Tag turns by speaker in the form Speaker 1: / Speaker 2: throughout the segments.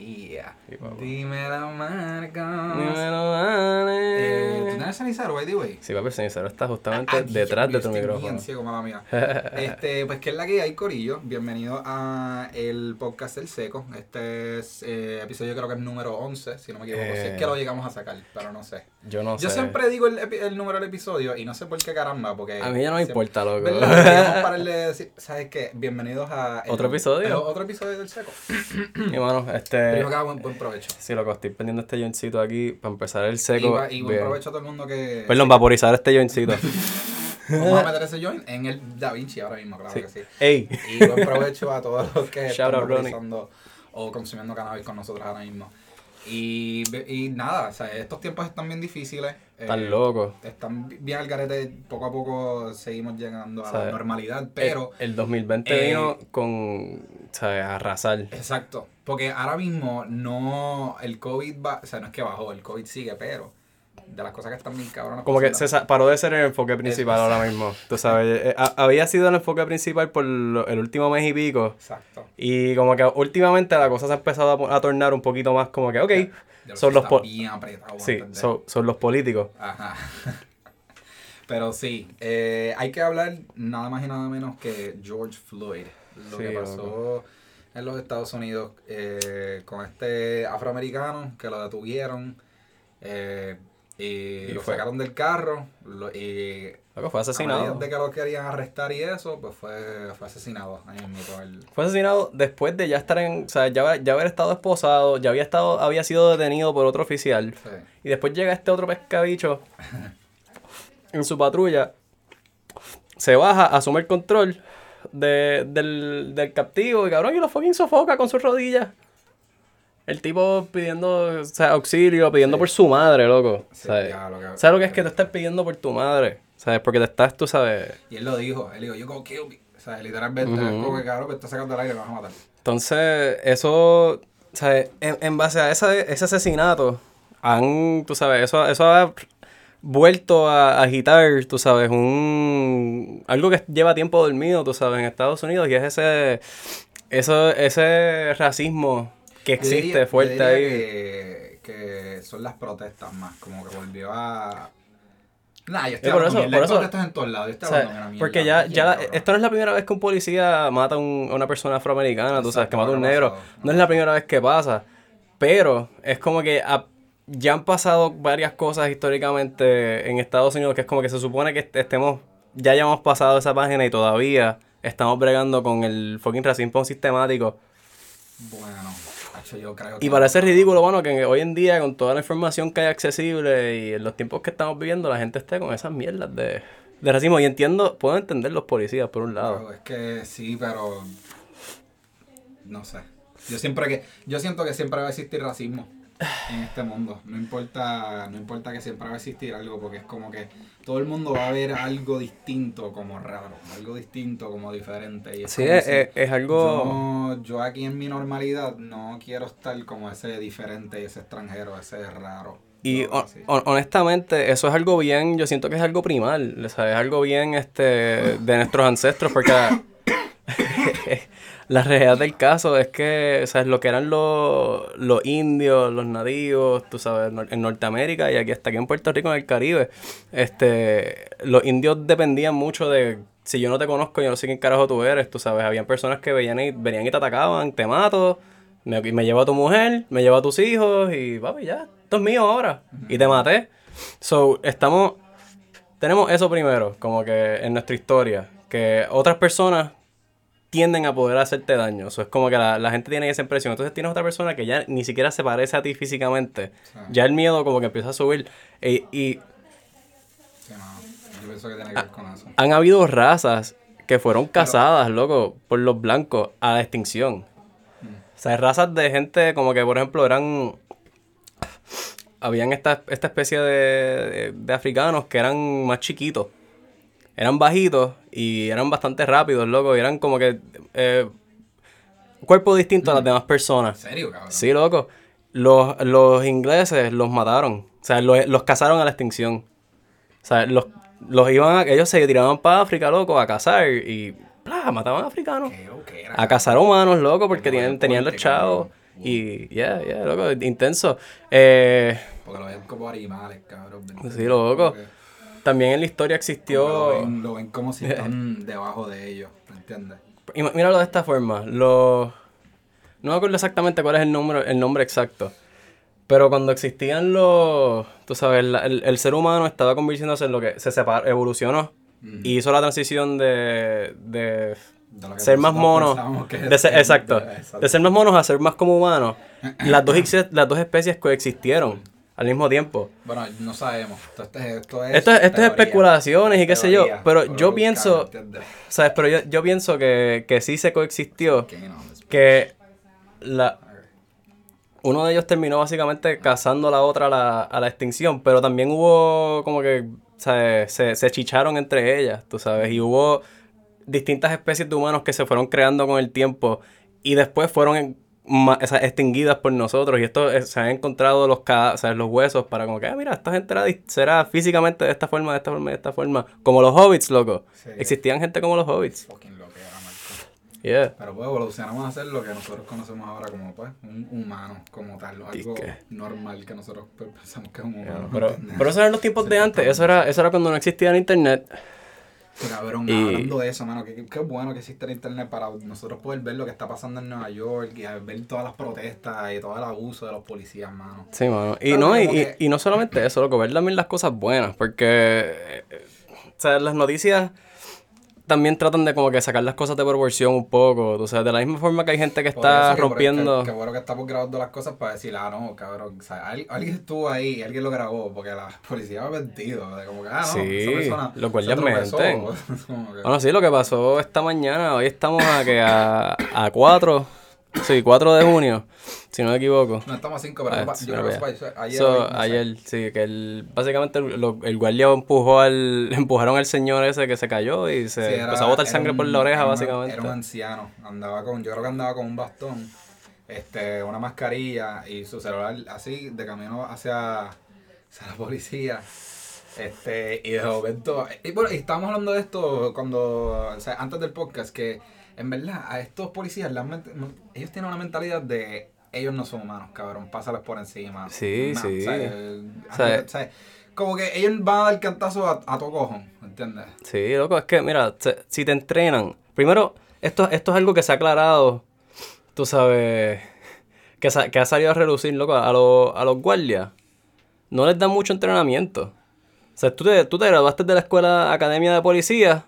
Speaker 1: Yeah.
Speaker 2: Papá.
Speaker 1: Dímelo, Marcos.
Speaker 2: Dímelo,
Speaker 1: Eh, ¿Tú
Speaker 2: dale.
Speaker 1: tienes cenicero, by the way?
Speaker 2: Sí, papi, el está justamente detrás
Speaker 1: yo
Speaker 2: de tu micrófono.
Speaker 1: bien ciego, mala mía. Este, pues que es la que hay, Corillo. Bienvenido a el podcast El Seco. Este es eh, episodio creo que es número 11, si no me equivoco. Si es
Speaker 2: Eh.
Speaker 1: que lo llegamos a sacar, pero no sé.
Speaker 2: Yo no sé.
Speaker 1: Yo siempre digo el, el número del episodio y no sé por qué caramba, porque...
Speaker 2: A mí ya no me
Speaker 1: siempre-
Speaker 2: importa, loco.
Speaker 1: Pararle de decir, ¿sabes qué? Bienvenidos a... el-
Speaker 2: ¿Otro episodio?
Speaker 1: el otro episodio del Seco.
Speaker 2: Y bueno, este.
Speaker 1: Primero que buen, buen provecho.
Speaker 2: Sí, loco, estoy pendiendo este jointcito aquí para empezar el seco.
Speaker 1: y buen
Speaker 2: bien.
Speaker 1: provecho a todo el mundo que...
Speaker 2: Perdón, vaporizar este jointcito.
Speaker 1: Vamos a meter ese joint en el Da Vinci ahora mismo, claro
Speaker 2: Sí.
Speaker 1: que sí.
Speaker 2: Ey.
Speaker 1: Y buen provecho a todos los que
Speaker 2: Shout
Speaker 1: están utilizando o consumiendo cannabis con nosotros ahora mismo. Y, y nada, o sea, estos tiempos están bien difíciles.
Speaker 2: Están
Speaker 1: eh,
Speaker 2: locos.
Speaker 1: Están bien al garete, poco a poco seguimos llegando a la normalidad, pero...
Speaker 2: El, el 2020
Speaker 1: eh,
Speaker 2: vino con. ¿Sabes? Arrasar.
Speaker 1: Exacto, porque ahora mismo no, el COVID va, o sea, no es que bajó, el COVID sigue, pero de las cosas que están bien cabronas.
Speaker 2: Como que se paró de ser el enfoque principal ahora mismo. Tú sabes, eh, ha- había sido el enfoque principal por el último mes y pico.
Speaker 1: Exacto.
Speaker 2: Y como que últimamente la cosa se ha empezado a, tornar un poquito más como que, ok, son los,
Speaker 1: bien
Speaker 2: sí, son, son los políticos.
Speaker 1: Ajá. Pero sí, eh, hay que hablar nada más y nada menos que George Floyd. Lo
Speaker 2: Sí,
Speaker 1: que pasó en los Estados Unidos eh, con este afroamericano que lo detuvieron eh, y,
Speaker 2: Y
Speaker 1: lo
Speaker 2: fue-
Speaker 1: sacaron del carro lo- y
Speaker 2: Loco, fue
Speaker 1: a
Speaker 2: asesinado.
Speaker 1: de que lo querían arrestar y eso, pues fue, fue asesinado ahí mismo. El,
Speaker 2: Fue asesinado después de ya estar en, o sea, ya, haber- ya haber estado esposado, ya había estado, había sido detenido por otro oficial.
Speaker 1: sí.
Speaker 2: Y después llega este otro pescabicho en su patrulla. Se baja, asume el control de- del, del captivo y cabrón, y lo fucking sofoca con sus rodillas. El tipo pidiendo o sea, auxilio, pidiendo
Speaker 1: Sí.
Speaker 2: por su madre, loco.
Speaker 1: Sí,
Speaker 2: ¿Sabes?
Speaker 1: lo que-
Speaker 2: ¿Sabes lo que es que tú estás pidiendo por tu madre? ¿Sabes? Porque te estás, tú sabes.
Speaker 1: Y él lo dijo, él dijo, yo go kill me. O sea, literalmente, es
Speaker 2: Ujú.
Speaker 1: como que cabrón, que está sacando el aire, lo vas a matar.
Speaker 2: Entonces, eso, ¿sabes? En, en base a ese, ese asesinato, han, tú sabes, eso, eso ha vuelto a agitar, tú sabes, un algo que lleva tiempo dormido, tú sabes, en Estados Unidos, y es ese, eso, ese racismo que existe
Speaker 1: diría-
Speaker 2: fuerte ahí.
Speaker 1: Que, que son las protestas más, como que volvió a... Nah, yo estoy
Speaker 2: Eh, por
Speaker 1: hablando
Speaker 2: eso- por eso-
Speaker 1: protestas en todos lados, yo estoy
Speaker 2: O sea,
Speaker 1: mierda.
Speaker 2: porque ya, ya la- esto no es la primera vez que un policía mata a un- a una persona afroamericana, tú sabes,
Speaker 1: Exacto,
Speaker 2: que mata a un negro.
Speaker 1: pasado, no
Speaker 2: es la primera vez que pasa. Pero es como que ha- ya han pasado varias cosas históricamente en Estados Unidos que es como que se supone que est- estemos, ya hayamos pasado esa página y todavía estamos bregando con el fucking racismo sistemático.
Speaker 1: Bueno, yo creo que...
Speaker 2: Y parece ridículo, bueno, que hoy en día con toda la información que hay accesible y en los tiempos que estamos viviendo, la gente esté con esas mierdas de, de racismo. Y entiendo, puedo entender los policías por un lado.
Speaker 1: Claro, es que sí, pero... No sé. Yo siempre que... Yo siento que siempre va a existir racismo en este mundo. No importa, no importa que siempre va a existir algo, porque es como que todo el mundo va a ver algo distinto como raro, algo distinto como diferente. Y es
Speaker 2: Sí, es,
Speaker 1: si-
Speaker 2: es- es algo...
Speaker 1: Yo, yo aquí en mi normalidad no quiero estar como ese diferente, ese extranjero, ese raro.
Speaker 2: Y hon- honestamente, eso es algo bien, yo siento que es algo primal, o sea, es algo bien este, de nuestros ancestros, porque la, realidad del caso es que, ¿sabes? Lo que eran los, los indios, los nativos, tú sabes, en Norteamérica y aquí hasta aquí en Puerto Rico, en el Caribe, este, los indios dependían mucho de, si yo no te conozco, yo no sé quién carajo tú eres, tú sabes, habían personas que venían y, venían y te atacaban, te mato, me, me llevo a tu mujer, me llevo a tus hijos y papi, ya, esto es mío ahora. Y te maté. So, estamos, tenemos eso primero, como que en nuestra historia, que otras personas tienden a poder hacerte daño. Eso es como que la, la gente tiene esa impresión. Entonces tienes otra persona que ya ni siquiera se parece a ti físicamente.
Speaker 1: Sí.
Speaker 2: Ya el miedo como que empieza a subir. E- y
Speaker 1: Sí, no, yo pienso que tiene que ver con eso.
Speaker 2: han habido razas que fueron cazadas, loco, por los blancos a la extinción. O sea, razas de gente como que, por ejemplo, eran... Habían esta, esta especie de, de- de africanos que eran más chiquitos. Eran bajitos y eran bastante rápidos, loco. Y eran como que... eh, cuerpo distinto a las demás
Speaker 1: ¿En
Speaker 2: personas.
Speaker 1: serio, cabrón?
Speaker 2: Sí, loco. Los, los ingleses los mataron. O sea, los, los cazaron a la extinción. O sea, los, los iban a, ellos se tiraban para África, loco, a cazar y ¡plá! mataban africanos.
Speaker 1: Qué loquera,
Speaker 2: A cazar humanos, loco, porque
Speaker 1: Qué
Speaker 2: tienen, tenían los chavos. Y, yeah, yeah, loco, intenso. Eh,
Speaker 1: Porque lo ven como animales, cabrón. ¿me
Speaker 2: sí, loco.
Speaker 1: Como que-
Speaker 2: También en la historia existió...
Speaker 1: Lo ven, lo ven como si están debajo de ellos, ¿me entiendes?
Speaker 2: Y Míralo de esta forma. Los... No me acuerdo exactamente cuál es el nombre, el nombre exacto. Pero cuando existían los... Tú sabes, la- el, el ser humano estaba convirtiéndose en lo que se separó, evolucionó. Y hizo la transición de... de ser más monos. De ser, exacto.
Speaker 1: de- exacto.
Speaker 2: De ser más monos a ser más como humanos. Las dos, las dos especies coexistieron al mismo tiempo.
Speaker 1: Bueno, no sabemos. Esto, esto es, esto es,
Speaker 2: Esto, especulaciones y qué sé yo. Pero yo pienso... ¿Sabes? Pero yo, yo pienso que, que sí se coexistió. Que la uno de ellos terminó básicamente cazando a la otra a la, a la extinción, pero también hubo como que ¿sabes? Se, se chicharon entre ellas, tú sabes, y hubo distintas especies de humanos que se fueron creando con el tiempo y después fueron o sea, extinguidas por nosotros y esto eh, se han encontrado los o sea, los huesos para como que ah, mira esta gente era, será físicamente de esta forma de esta forma de esta forma como los hobbits loco
Speaker 1: Sí.
Speaker 2: existían gente como los hobbits
Speaker 1: Fucking
Speaker 2: yeah
Speaker 1: Pero pues evolucionamos a ser lo que nosotros conocemos ahora como pues un humano como tal, algo normal que nosotros pues, pensamos que es un humano.
Speaker 2: pero,
Speaker 1: ¿entiendes?
Speaker 2: pero eso eran los tiempos de antes, eso era, eso era cuando no existía el internet.
Speaker 1: Cabrón,
Speaker 2: Y-
Speaker 1: hablando de eso, mano, qué, qué bueno que existe el internet para nosotros poder ver lo que está pasando en Nueva York y ver todas las protestas y todo el abuso de los policías, mano.
Speaker 2: Sí, mano. Y
Speaker 1: Pero
Speaker 2: no, y-
Speaker 1: que-
Speaker 2: y no solamente eso, loco, ver también las cosas buenas, porque, eh, eh, o sea, las noticias también tratan de como que sacar las cosas de proporción un poco, o sea, de la misma forma que hay gente que está
Speaker 1: que-
Speaker 2: rompiendo...
Speaker 1: Qué bueno que estamos grabando las cosas para decir, ah, no, cabrón. O sea, al- alguien estuvo ahí y alguien lo grabó porque la policía va mentido. De como que, ah, no,
Speaker 2: Sí,
Speaker 1: esa persona. tropezó.
Speaker 2: mienten.
Speaker 1: Como que-
Speaker 2: Bueno, sí, lo que pasó esta mañana, hoy estamos a que a, a 4, sí, 4 de junio, si no me equivoco.
Speaker 1: No estamos a cinco, pero
Speaker 2: Ah, sí,
Speaker 1: yo creo que
Speaker 2: para
Speaker 1: fue ayer.
Speaker 2: So,
Speaker 1: hoy, no sé.
Speaker 2: ayer, sí, que el, básicamente el, lo- el guardia empujó al, empujaron al señor ese que se cayó y se
Speaker 1: Sí, era-
Speaker 2: empezó a botar sangre por
Speaker 1: un-
Speaker 2: la oreja,
Speaker 1: era
Speaker 2: básicamente.
Speaker 1: Era un anciano, andaba con, yo creo que andaba con un bastón, este, una mascarilla y su celular así de camino hacia, hacia la policía. Este, y de momento, y bueno, y estábamos hablando de esto cuando, o sea, antes del podcast, que en verdad a estos policías, las ellos tienen una mentalidad de ellos no son humanos, cabrón, pásales por encima.
Speaker 2: Sí, sí.
Speaker 1: sea, eh, como que ellos van a dar cantazo a, a tu cojón, ¿entiendes?
Speaker 2: Sí, loco, es que, mira, si te entrenan, primero, esto, esto es algo que se ha aclarado, tú sabes, que, sa- que ha salido a relucir, loco, a, los- a los guardias, no les dan mucho entrenamiento. O sea, tú te, tú te graduaste de la escuela academia de policía,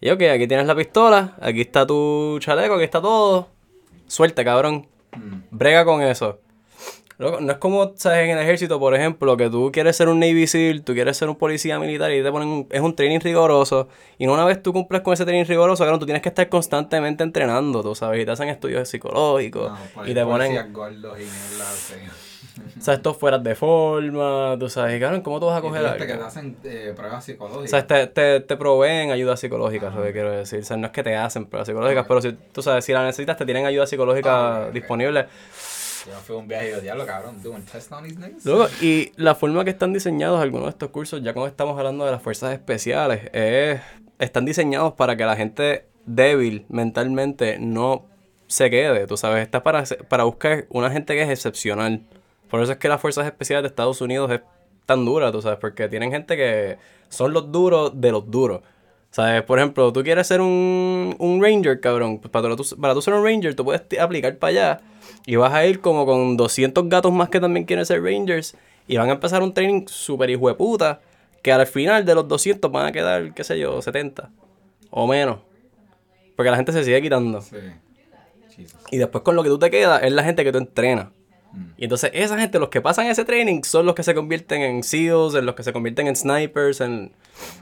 Speaker 2: y ok, aquí tienes la pistola, aquí está tu chaleco, aquí está todo, suerte, cabrón,
Speaker 1: Mm.
Speaker 2: brega con eso. No es como, ¿sabes? En el ejército, por ejemplo, que tú quieres ser un Navy SEAL, tú quieres ser un policía militar y te ponen, un- es un training riguroso. Y no una vez tú cumples con ese training riguroso, claro, tú tienes que estar constantemente entrenando, tú sabes, y te hacen estudios psicológicos
Speaker 1: No,
Speaker 2: y te ponen,
Speaker 1: gordos y.
Speaker 2: o sea, estos fueras de forma, tú sabes, y cabrón, ¿cómo tú vas a coger
Speaker 1: viste que te
Speaker 2: algo?
Speaker 1: hacen eh, pruebas
Speaker 2: O
Speaker 1: psicológicas.
Speaker 2: sea, te, te, te proveen ayuda psicológica, es lo que quiero decir. O sea, no es que te hacen pruebas psicológicas, pero si tú sabes, si la necesitas, te tienen ayuda psicológica
Speaker 1: Ah,
Speaker 2: disponible.
Speaker 1: Yo fui a un viaje yo, diablo, cabrón, doing test on these niggas.
Speaker 2: Luego, y la forma que están diseñados algunos de estos cursos, ya cuando estamos hablando de las fuerzas especiales, es, están diseñados para que la gente débil mentalmente no se quede, tú sabes, está para, para buscar una gente que es excepcional. Por eso es que las fuerzas especiales de Estados Unidos es tan dura, tú sabes, porque tienen gente que son los duros de los duros. ¿Sabes? Por ejemplo, tú quieres ser un, un ranger, cabrón. Pues para tú, para tú ser un ranger, tú puedes aplicar para allá y vas a ir como con 200 gatos más que también quieren ser rangers y van a empezar un training súper hijo de puta que al final de los 200 van a quedar, qué sé yo, 70 o menos. Porque la gente se sigue quitando.
Speaker 1: Sí.
Speaker 2: Y después con lo que tú te quedas es la gente que tú entrenas. Y entonces esa gente, los que pasan ese training, son los que se convierten en SEALs, en los que se convierten en snipers, en...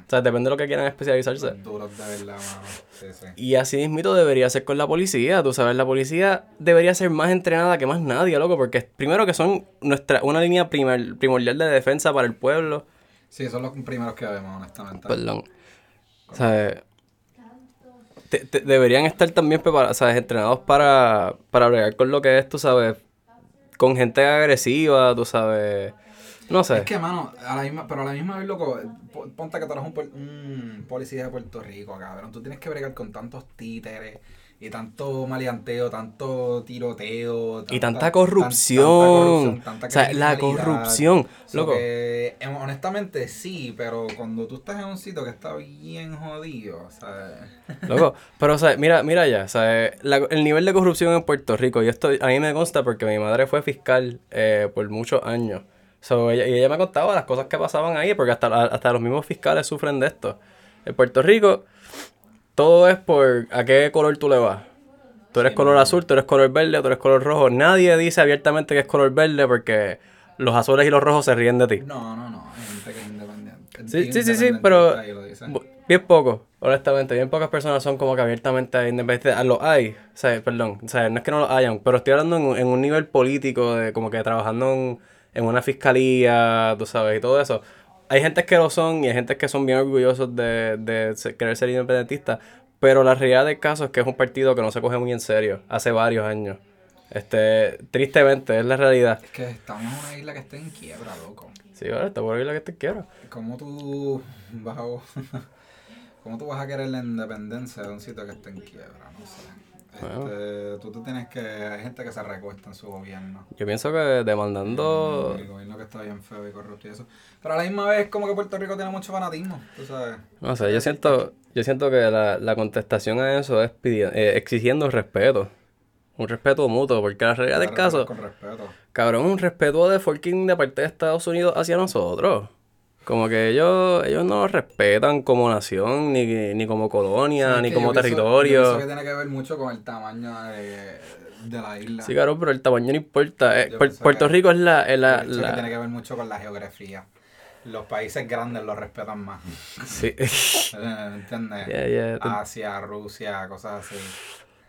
Speaker 2: O sea, depende de lo que quieran especializarse.
Speaker 1: Duros de verdad, mano. Sí, sí.
Speaker 2: Y así mismito debería ser con la policía, tú sabes, la policía debería ser más entrenada que más nadie, loco, porque primero que son nuestra, una línea primer- primordial de defensa para el pueblo.
Speaker 1: Sí, son los primeros que vemos, honestamente.
Speaker 2: Perdón. O sea, te- te- deberían estar también preparados, ¿sabes? entrenados para, para bregar con lo que es, tú sabes, con gente agresiva, tú sabes. No sé.
Speaker 1: Es que, mano, a la misma, pero a la misma vez, loco, po- ponte que tú eres un, un policía de Puerto Rico, cabrón. Tú tienes que bregar con tantos títeres y tanto maleanteo, tanto tiroteo.
Speaker 2: y tanta corrupción. o sea, la corrupción. Loco.
Speaker 1: Que, em, honestamente sí, pero cuando tú estás en un sitio que está bien jodido, ¿sabes?
Speaker 2: Loco, pero o sea, mira, mira ya, ¿sabes? el nivel de corrupción en Puerto Rico, y esto a mí me consta porque mi madre fue fiscal eh, por muchos años. So, ella, y ella me contaba las cosas que pasaban ahí, porque hasta, hasta los mismos fiscales sufren de esto. En Puerto Rico todo es por a qué color tú le vas. Tú eres color azul, tú eres color verde, tú eres color rojo. Nadie dice abiertamente que es color verde porque los azules y los rojos se ríen de ti.
Speaker 1: No, no, no. Hay gente que es independiente.
Speaker 2: Sí, sí, sí, sí, pero bien poco, honestamente. Bien pocas personas son como que abiertamente independientes. Ah, lo hay, o sea, perdón. O sea, no es que no lo hayan, pero estoy hablando en, un nivel político, de como que trabajando en, en una fiscalía, tú sabes, y todo eso hay gente que lo son y hay gente que son bien orgullosos de, de querer ser independentistas, pero la realidad del caso es que es un partido que no se coge muy en serio hace varios años. Este, tristemente, es la realidad.
Speaker 1: Es que estamos en una isla que está en quiebra, loco.
Speaker 2: Sí, ahora está una isla que está en quiebra.
Speaker 1: ¿Cómo tú vas a, ¿Cómo tú vas a querer la independencia de un sitio que está en quiebra? No sé. Este, tú, tú, tienes que. Hay gente que se recuesta en su gobierno.
Speaker 2: Yo pienso que demandando.
Speaker 1: El, gobierno que está bien feo y corrupto y eso. Pero a la misma vez, como que Puerto Rico tiene mucho fanatismo, tú sabes.
Speaker 2: No sé, yo siento, yo siento que la, la contestación a eso es pidiendo, eh, exigiendo respeto. Un respeto mutuo, porque la realidad del caso.
Speaker 1: Con respeto.
Speaker 2: Cabrón, un respeto de fucking de parte de Estados Unidos hacia nosotros. Como que ellos, ellos no nos respetan como nación, ni, ni como colonia, ni como territorio.
Speaker 1: Eso que tiene que ver mucho con el tamaño de, la isla.
Speaker 2: Sí, claro, pero el tamaño no importa. Eh, Puerto Rico es la... Es la,
Speaker 1: la... Que tiene que ver mucho con la geografía. Los países grandes lo respetan más. Sí. ¿Entiendes? Asia, Rusia, cosas así.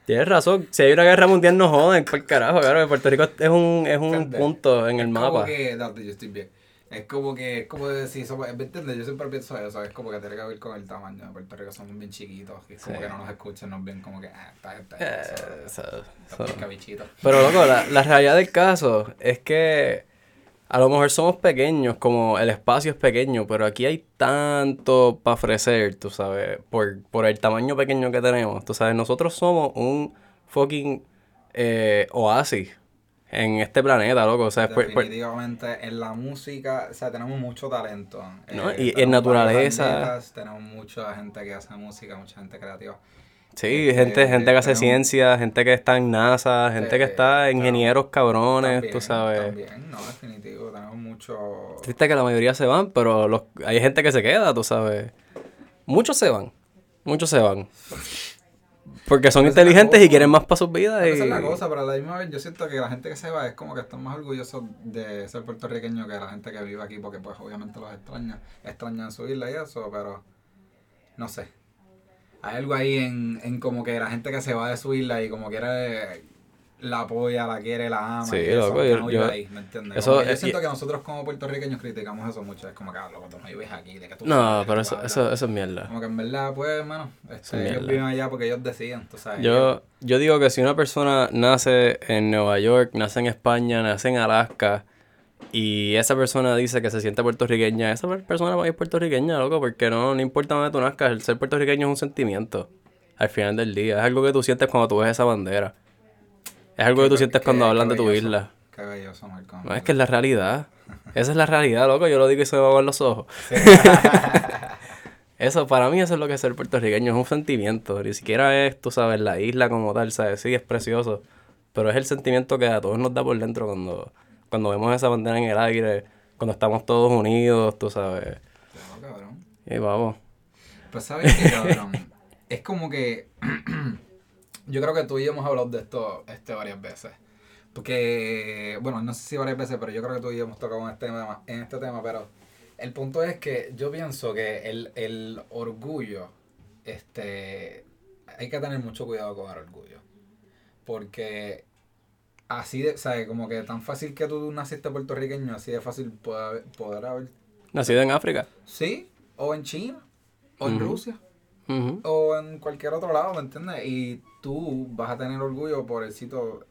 Speaker 2: Tienes razón, si hay una guerra mundial no joden, por carajo, claro, Puerto Rico es un, es un punto en el mapa.
Speaker 1: Que, yo estoy bien. Es como que, es como decir, somos, ¿me entiendes? Yo siempre pienso eso, es como que tiene que ver con el tamaño. De Puerto Rico, somos bien chiquitos, y es como que no nos escuchan, nos ven como que, ah, está, está, eh, eso,
Speaker 2: Pero loco, la, la realidad del caso es que a lo mejor somos pequeños, como el espacio es pequeño, pero aquí hay tanto para ofrecer, tú sabes, por, por el tamaño pequeño que tenemos, tú sabes, nosotros somos un fucking eh, oasis en este planeta, loco. O sea,
Speaker 1: Definitivamente en la música, o sea, tenemos mucho talento.
Speaker 2: ¿No? Eh, y en naturaleza.
Speaker 1: tenemos mucha gente que hace música, mucha gente creativa.
Speaker 2: Sí, gente, gente que hace ciencia, gente que está en NASA, gente que está ingenieros cabrones, tú sabes.
Speaker 1: También, no, definitivo, tenemos mucho...
Speaker 2: Triste que la mayoría se van, pero los, hay gente que se queda, tú sabes. Muchos se van, muchos se van. Porque son inteligentes y quieren más para sus vidas.
Speaker 1: Esa es la cosa, pero a la misma vez yo siento que la gente que se va es como que están más orgullosos de ser puertorriqueño que la gente que vive aquí, porque pues obviamente los extraña, extrañan su isla y eso, pero no sé. Hay algo ahí en, en como que la gente que se va de su isla y como quiere la apoya, la quiere, la ama. Sí, loco, yo, yo, ahí, ¿me entiendes? Eso, yo siento que nosotros como puertorriqueños criticamos eso mucho. Es como que, ah, loco, tú no vives aquí, de que tú
Speaker 2: No, pero eso, eso, eso es mierda.
Speaker 1: Como que en verdad, pues, hermano, este, ellos viven allá porque ellos deciden, tú sabes.
Speaker 2: Yo, yo digo que si una persona nace en Nueva York, nace en España, nace en Alaska, y esa persona dice que se siente puertorriqueña, esa persona va a ir puertorriqueña, loco, porque no, no importa dónde tú nazcas, el ser puertorriqueño es un sentimiento. Al final del día, es algo que tú sientes cuando tú ves esa bandera. Es algo que tú sientes cuando hablan de tu isla. No, es que es la realidad. Esa es la realidad, loco. Yo lo digo y se me van los ojos. eso, para mí, eso es lo que es ser puertorriqueño. Es un sentimiento. Ni siquiera es, tú sabes, la isla como tal, ¿sabes? Sí, es precioso. Pero es el sentimiento que a todos nos da por dentro cuando, cuando vemos esa bandera en el aire, cuando estamos todos unidos, tú sabes. cabrón. Y vamos.
Speaker 1: Pues, ¿sabes qué, cabrón? es como que. Yo creo que tú y yo hemos hablado de esto este, varias veces. Porque, bueno, no sé si varias veces, pero yo creo que tú y yo hemos tocado en este tema, en este tema pero el punto es que yo pienso que el, el orgullo, este, hay que tener mucho cuidado con el orgullo. Porque así de, ¿sabes? Como que tan fácil que tú naciste puertorriqueño, así de fácil poder, poder haber...
Speaker 2: Nacido en África.
Speaker 1: Sí, o en China, o en Rusia o en cualquier otro lado, ¿me entiendes? Y tú vas a tener orgullo por el sitio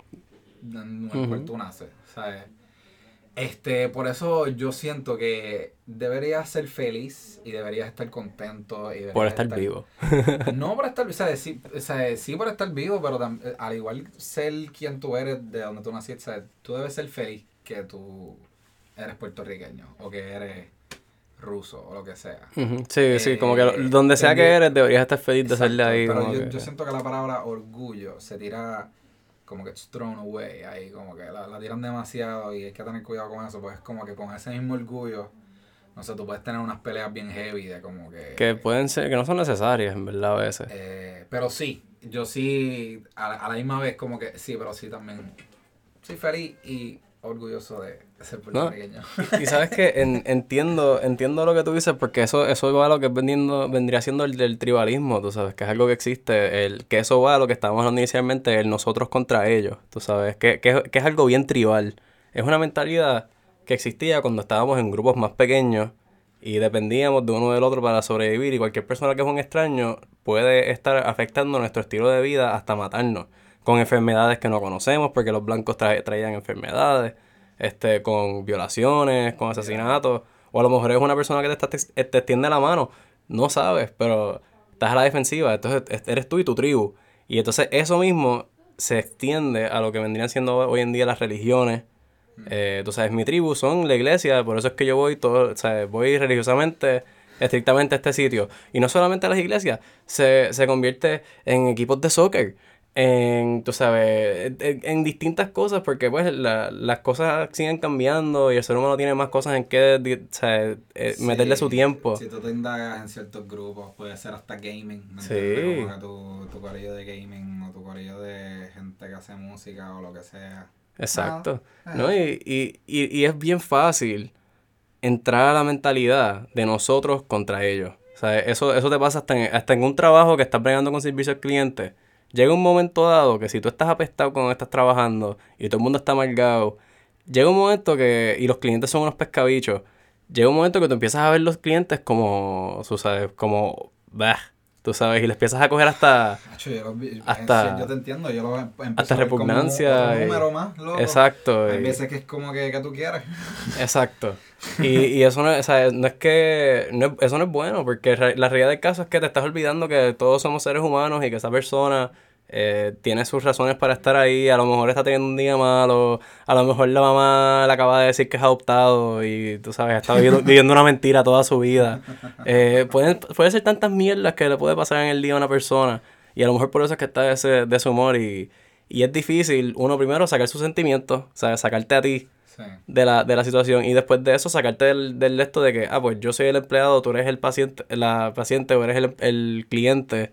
Speaker 1: en el cual tú naces, ¿sabes? Este, por eso yo siento que deberías ser feliz y deberías estar contento. Y
Speaker 2: por estar, vivo.
Speaker 1: no por estar, o sea, sí, o sea, sí por estar vivo, pero al igual ser quien tú eres, de donde tú naciste, tú debes ser feliz que tú eres puertorriqueño o que eres ruso o lo que sea.
Speaker 2: Sí, sí, como que eh, donde sea que eres deberías estar feliz de ser de ahí.
Speaker 1: Pero yo, yo siento que la palabra orgullo se tira como que it's thrown away ahí, como que la, la, tiran demasiado y hay que tener cuidado con eso, pues es como que con ese mismo orgullo, no sé, tú puedes tener unas peleas bien heavy de como que...
Speaker 2: Que pueden ser, que no son necesarias, en verdad, a veces.
Speaker 1: Eh, pero sí, yo sí, a, a la misma vez como que sí, pero sí también, soy feliz y orgulloso de ser puertorriqueño.
Speaker 2: Y, sabes que entiendo, entiendo lo que tú dices, porque eso, eso va a lo que vendiendo, vendría siendo el del tribalismo, tú sabes, que es algo que existe, el, que eso va a lo que estábamos hablando inicialmente, el nosotros contra ellos, tú sabes, que, que, que es algo bien tribal. Es una mentalidad que existía cuando estábamos en grupos más pequeños y dependíamos de uno del otro para sobrevivir y cualquier persona que es un extraño puede estar afectando nuestro estilo de vida hasta matarnos con enfermedades que no conocemos, porque los blancos traían enfermedades, este, con violaciones, con asesinatos, o a lo mejor es una persona que te, está, te, extiende la mano, no sabes, pero estás a la defensiva, entonces eres tú y tu tribu. Y entonces eso mismo se extiende a lo que vendrían siendo hoy en día las religiones. Eh, tú sabes, mi tribu son la iglesia, por eso es que yo voy todo, o sea, voy religiosamente, estrictamente a este sitio. Y no solamente a las iglesias, se, se convierte en equipos de soccer en, tú sabes, en, distintas cosas, porque pues las cosas siguen cambiando y el ser humano tiene más cosas en que eh, meterle su tiempo.
Speaker 1: Si tú te indagas en ciertos grupos, puede ser hasta gaming, sí. Como tu, tu corillo de gaming o tu corillo de gente que hace música o lo que sea.
Speaker 2: Exacto. ¿no? Y, y, y, y es bien fácil entrar a la mentalidad de nosotros contra ellos. O sea, eso, eso te pasa hasta en, hasta en un trabajo que estás bregando con servicio al cliente llega un momento dado que si tú estás apestado cuando estás trabajando y todo el mundo está amargado, llega un momento que, y los clientes son unos pescabichos, llega un momento que tú empiezas a ver los clientes como, tú sabes, como, bah, tú sabes, y les empiezas a coger hasta...
Speaker 1: hasta yo te entiendo, yo lo
Speaker 2: Hasta repugnancia.
Speaker 1: número más, loco.
Speaker 2: Exacto.
Speaker 1: Hay veces que es como que, que tú quieres.
Speaker 2: Exacto. Y, y eso no, o sea, no es que, no eso no es bueno, porque la realidad del caso es que te estás olvidando que todos somos seres humanos y que esa persona eh, tiene sus razones para estar ahí, a lo mejor está teniendo un día malo, a lo mejor la mamá le acaba de decir que es adoptado y tú sabes, está viviendo, una mentira toda su vida. Eh, pueden, puede ser tantas mierdas que le puede pasar en el día a una persona. Y a lo mejor por eso es que está de ese, de ese humor. Y, y es difícil, uno primero sacar sus sentimientos, o sea, sacarte a ti. De, la, de la situación. Y después de eso sacarte del, del esto de que, ah, pues yo soy el empleado, tú eres el paciente, la paciente o eres el, el cliente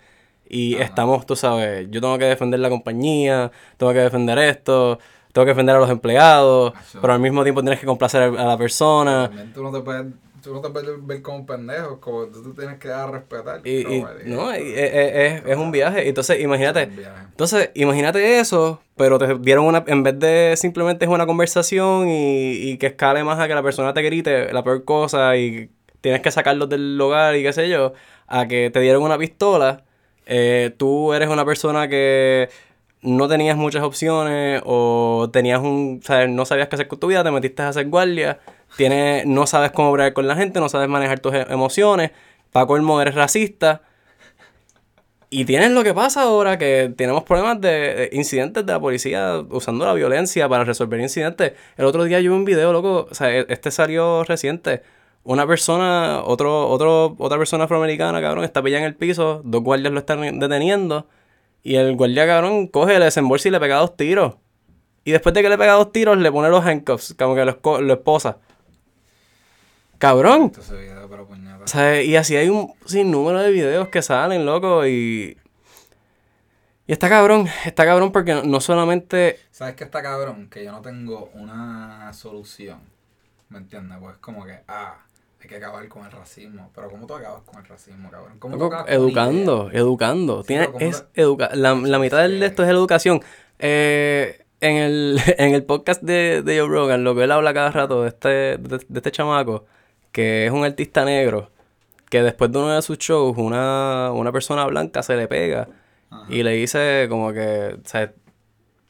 Speaker 2: y estamos, tú sabes, yo tengo que defender la compañía, tengo que defender esto, tengo que defender a los empleados, pero al mismo tiempo tienes que complacer a la persona.
Speaker 1: Tú no te puedes, tú no te puedes ver como un pendejo, como tú tienes que dar a respetar.
Speaker 2: Y, no, es, es, un viaje. Entonces, imagínate, entonces, imagínate eso, pero te dieron una, en vez de simplemente es una conversación y, y que escale más a que la persona te grite la peor cosa y tienes que sacarlos del lugar y qué sé yo, a que te dieron una pistola eh, tú eres una persona que no tenías muchas opciones o tenías un, no sabías qué hacer con tu vida, te metiste a hacer guardia, tienes, no sabes cómo hablar con la gente, no sabes manejar tus e-, emociones, para colmo eres racista. Y tienes lo que pasa ahora, que tenemos problemas de incidentes de la policía usando la violencia para resolver incidentes. El otro día yo vi un video, loco, o sea, e-, este salió reciente una persona, otro, otro, otra persona afroamericana, cabrón, está pillada en el piso, dos guardias lo están deteniendo, y el guardia, cabrón, coge, le desembolsa y le pega dos tiros. Y después de que le pega dos tiros, le pone los handcuffs, como que lo, lo esposa. Cabrón. O sea, y así hay un sinnúmero de videos que salen, loco, y... Y está cabrón, está cabrón porque no solamente...
Speaker 1: ¿Sabes qué está cabrón? Que yo no tengo una solución. ¿Me entiendes? Pues como que, ah, hay que acabar con el racismo. Pero ¿cómo tú acabas con el racismo, cabrón? ¿Cómo
Speaker 2: educando, educando. Tiene, es educa la, la, mitad de esto es educación. Eh, en, el, en el podcast de, de Joe Rogan, lo que él habla cada rato de este, de, este chamaco, que es un artista negro, que después de uno de sus shows, una, una persona blanca se le pega y le dice como que, o sea,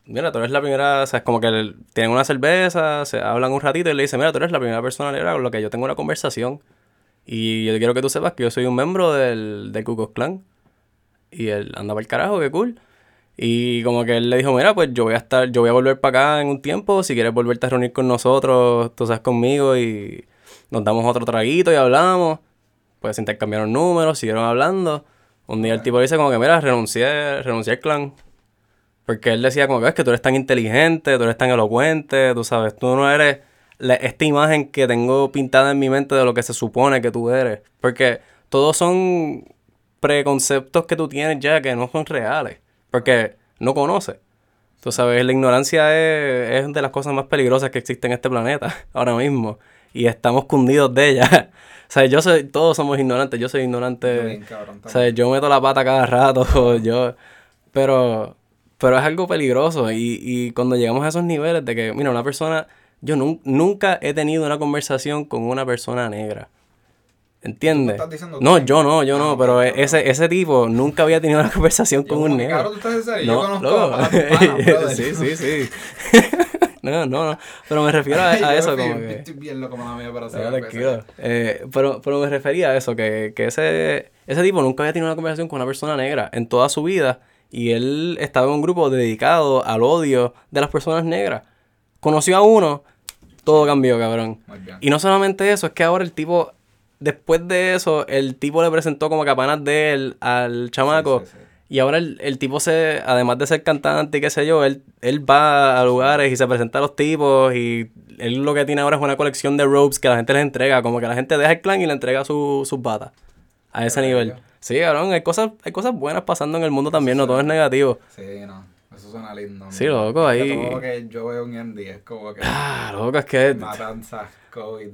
Speaker 2: mira, tú eres la primera, o sea, es como que tienen una cerveza, se hablan un ratito y le dicen, mira, tú eres la primera persona negra con la que yo tengo una conversación. Y yo quiero que tú sepas que yo soy un miembro del, del Ku Klux Klan. Y él anda para el carajo, qué cool. Y como que él le dijo, mira, pues yo voy a estar, yo voy a volver para acá en un tiempo, si quieres volverte a reunir con nosotros, tú sabes conmigo y nos damos otro traguito y hablamos. Pues intercambiaron números, siguieron hablando. Un día el tipo le dice como que, mira, renuncié, renuncié al clan. Porque él decía como que es que tú eres tan inteligente, tú eres tan elocuente, tú sabes, tú no eres la- esta imagen que tengo pintada en mi mente de lo que se supone que tú eres. Porque todos son preconceptos que tú tienes ya que no son reales. Porque no conoces. Tú sabes, la ignorancia es, es de las cosas más peligrosas que existen en este planeta ahora mismo. Y estamos cundidos de ella. o sea, yo soy, todos somos ignorantes, yo soy ignorante.
Speaker 1: Bien cabrón
Speaker 2: O sea, yo meto la pata cada rato, yo... Pero, pero es algo peligroso y, y cuando llegamos a esos niveles de que, mira, una persona... Yo nun- nunca he tenido una conversación con una persona negra. ¿Entiendes? No,
Speaker 1: tú?
Speaker 2: yo no, yo
Speaker 1: Ah,
Speaker 2: no, pero ese, ese tipo nunca había tenido una conversación
Speaker 1: Yo
Speaker 2: con un negro.
Speaker 1: Cabrón, ¿tú estás en serio?
Speaker 2: No,
Speaker 1: yo conozco a panas,
Speaker 2: sí, sí, sí. no, no, no. Pero me refiero a, a eso como que...
Speaker 1: Estoy bien loco, mía, para hacer.
Speaker 2: Eh, pero, pero me refería a eso, que, que ese, ese tipo nunca había tenido una conversación con una persona negra en toda su vida y él estaba en un grupo dedicado al odio de las personas negras. Conoció a uno, todo cambió, cabrón. Y no solamente eso, es que ahora el tipo, después de eso, el tipo le presentó como capanas de él al chamaco.
Speaker 1: Sí, sí, sí.
Speaker 2: Y ahora el, el tipo se, además de ser cantante y qué sé yo, él, él va a lugares y se presenta a los tipos y él lo que tiene ahora es una colección de robes que la gente les entrega, como que la gente deja el clan y le entrega su- sus batas. A ese nivel. Sí, cabrón, hay cosas, hay cosas buenas pasando en el mundo también, no todo es negativo.
Speaker 1: Sí, no. Eso suena lindo.
Speaker 2: Sí, loco,
Speaker 1: Es que
Speaker 2: ahí-
Speaker 1: Todo lo que yo veo en Andy es como que.
Speaker 2: Ah, loco, es que...
Speaker 1: Matanzas, COVID.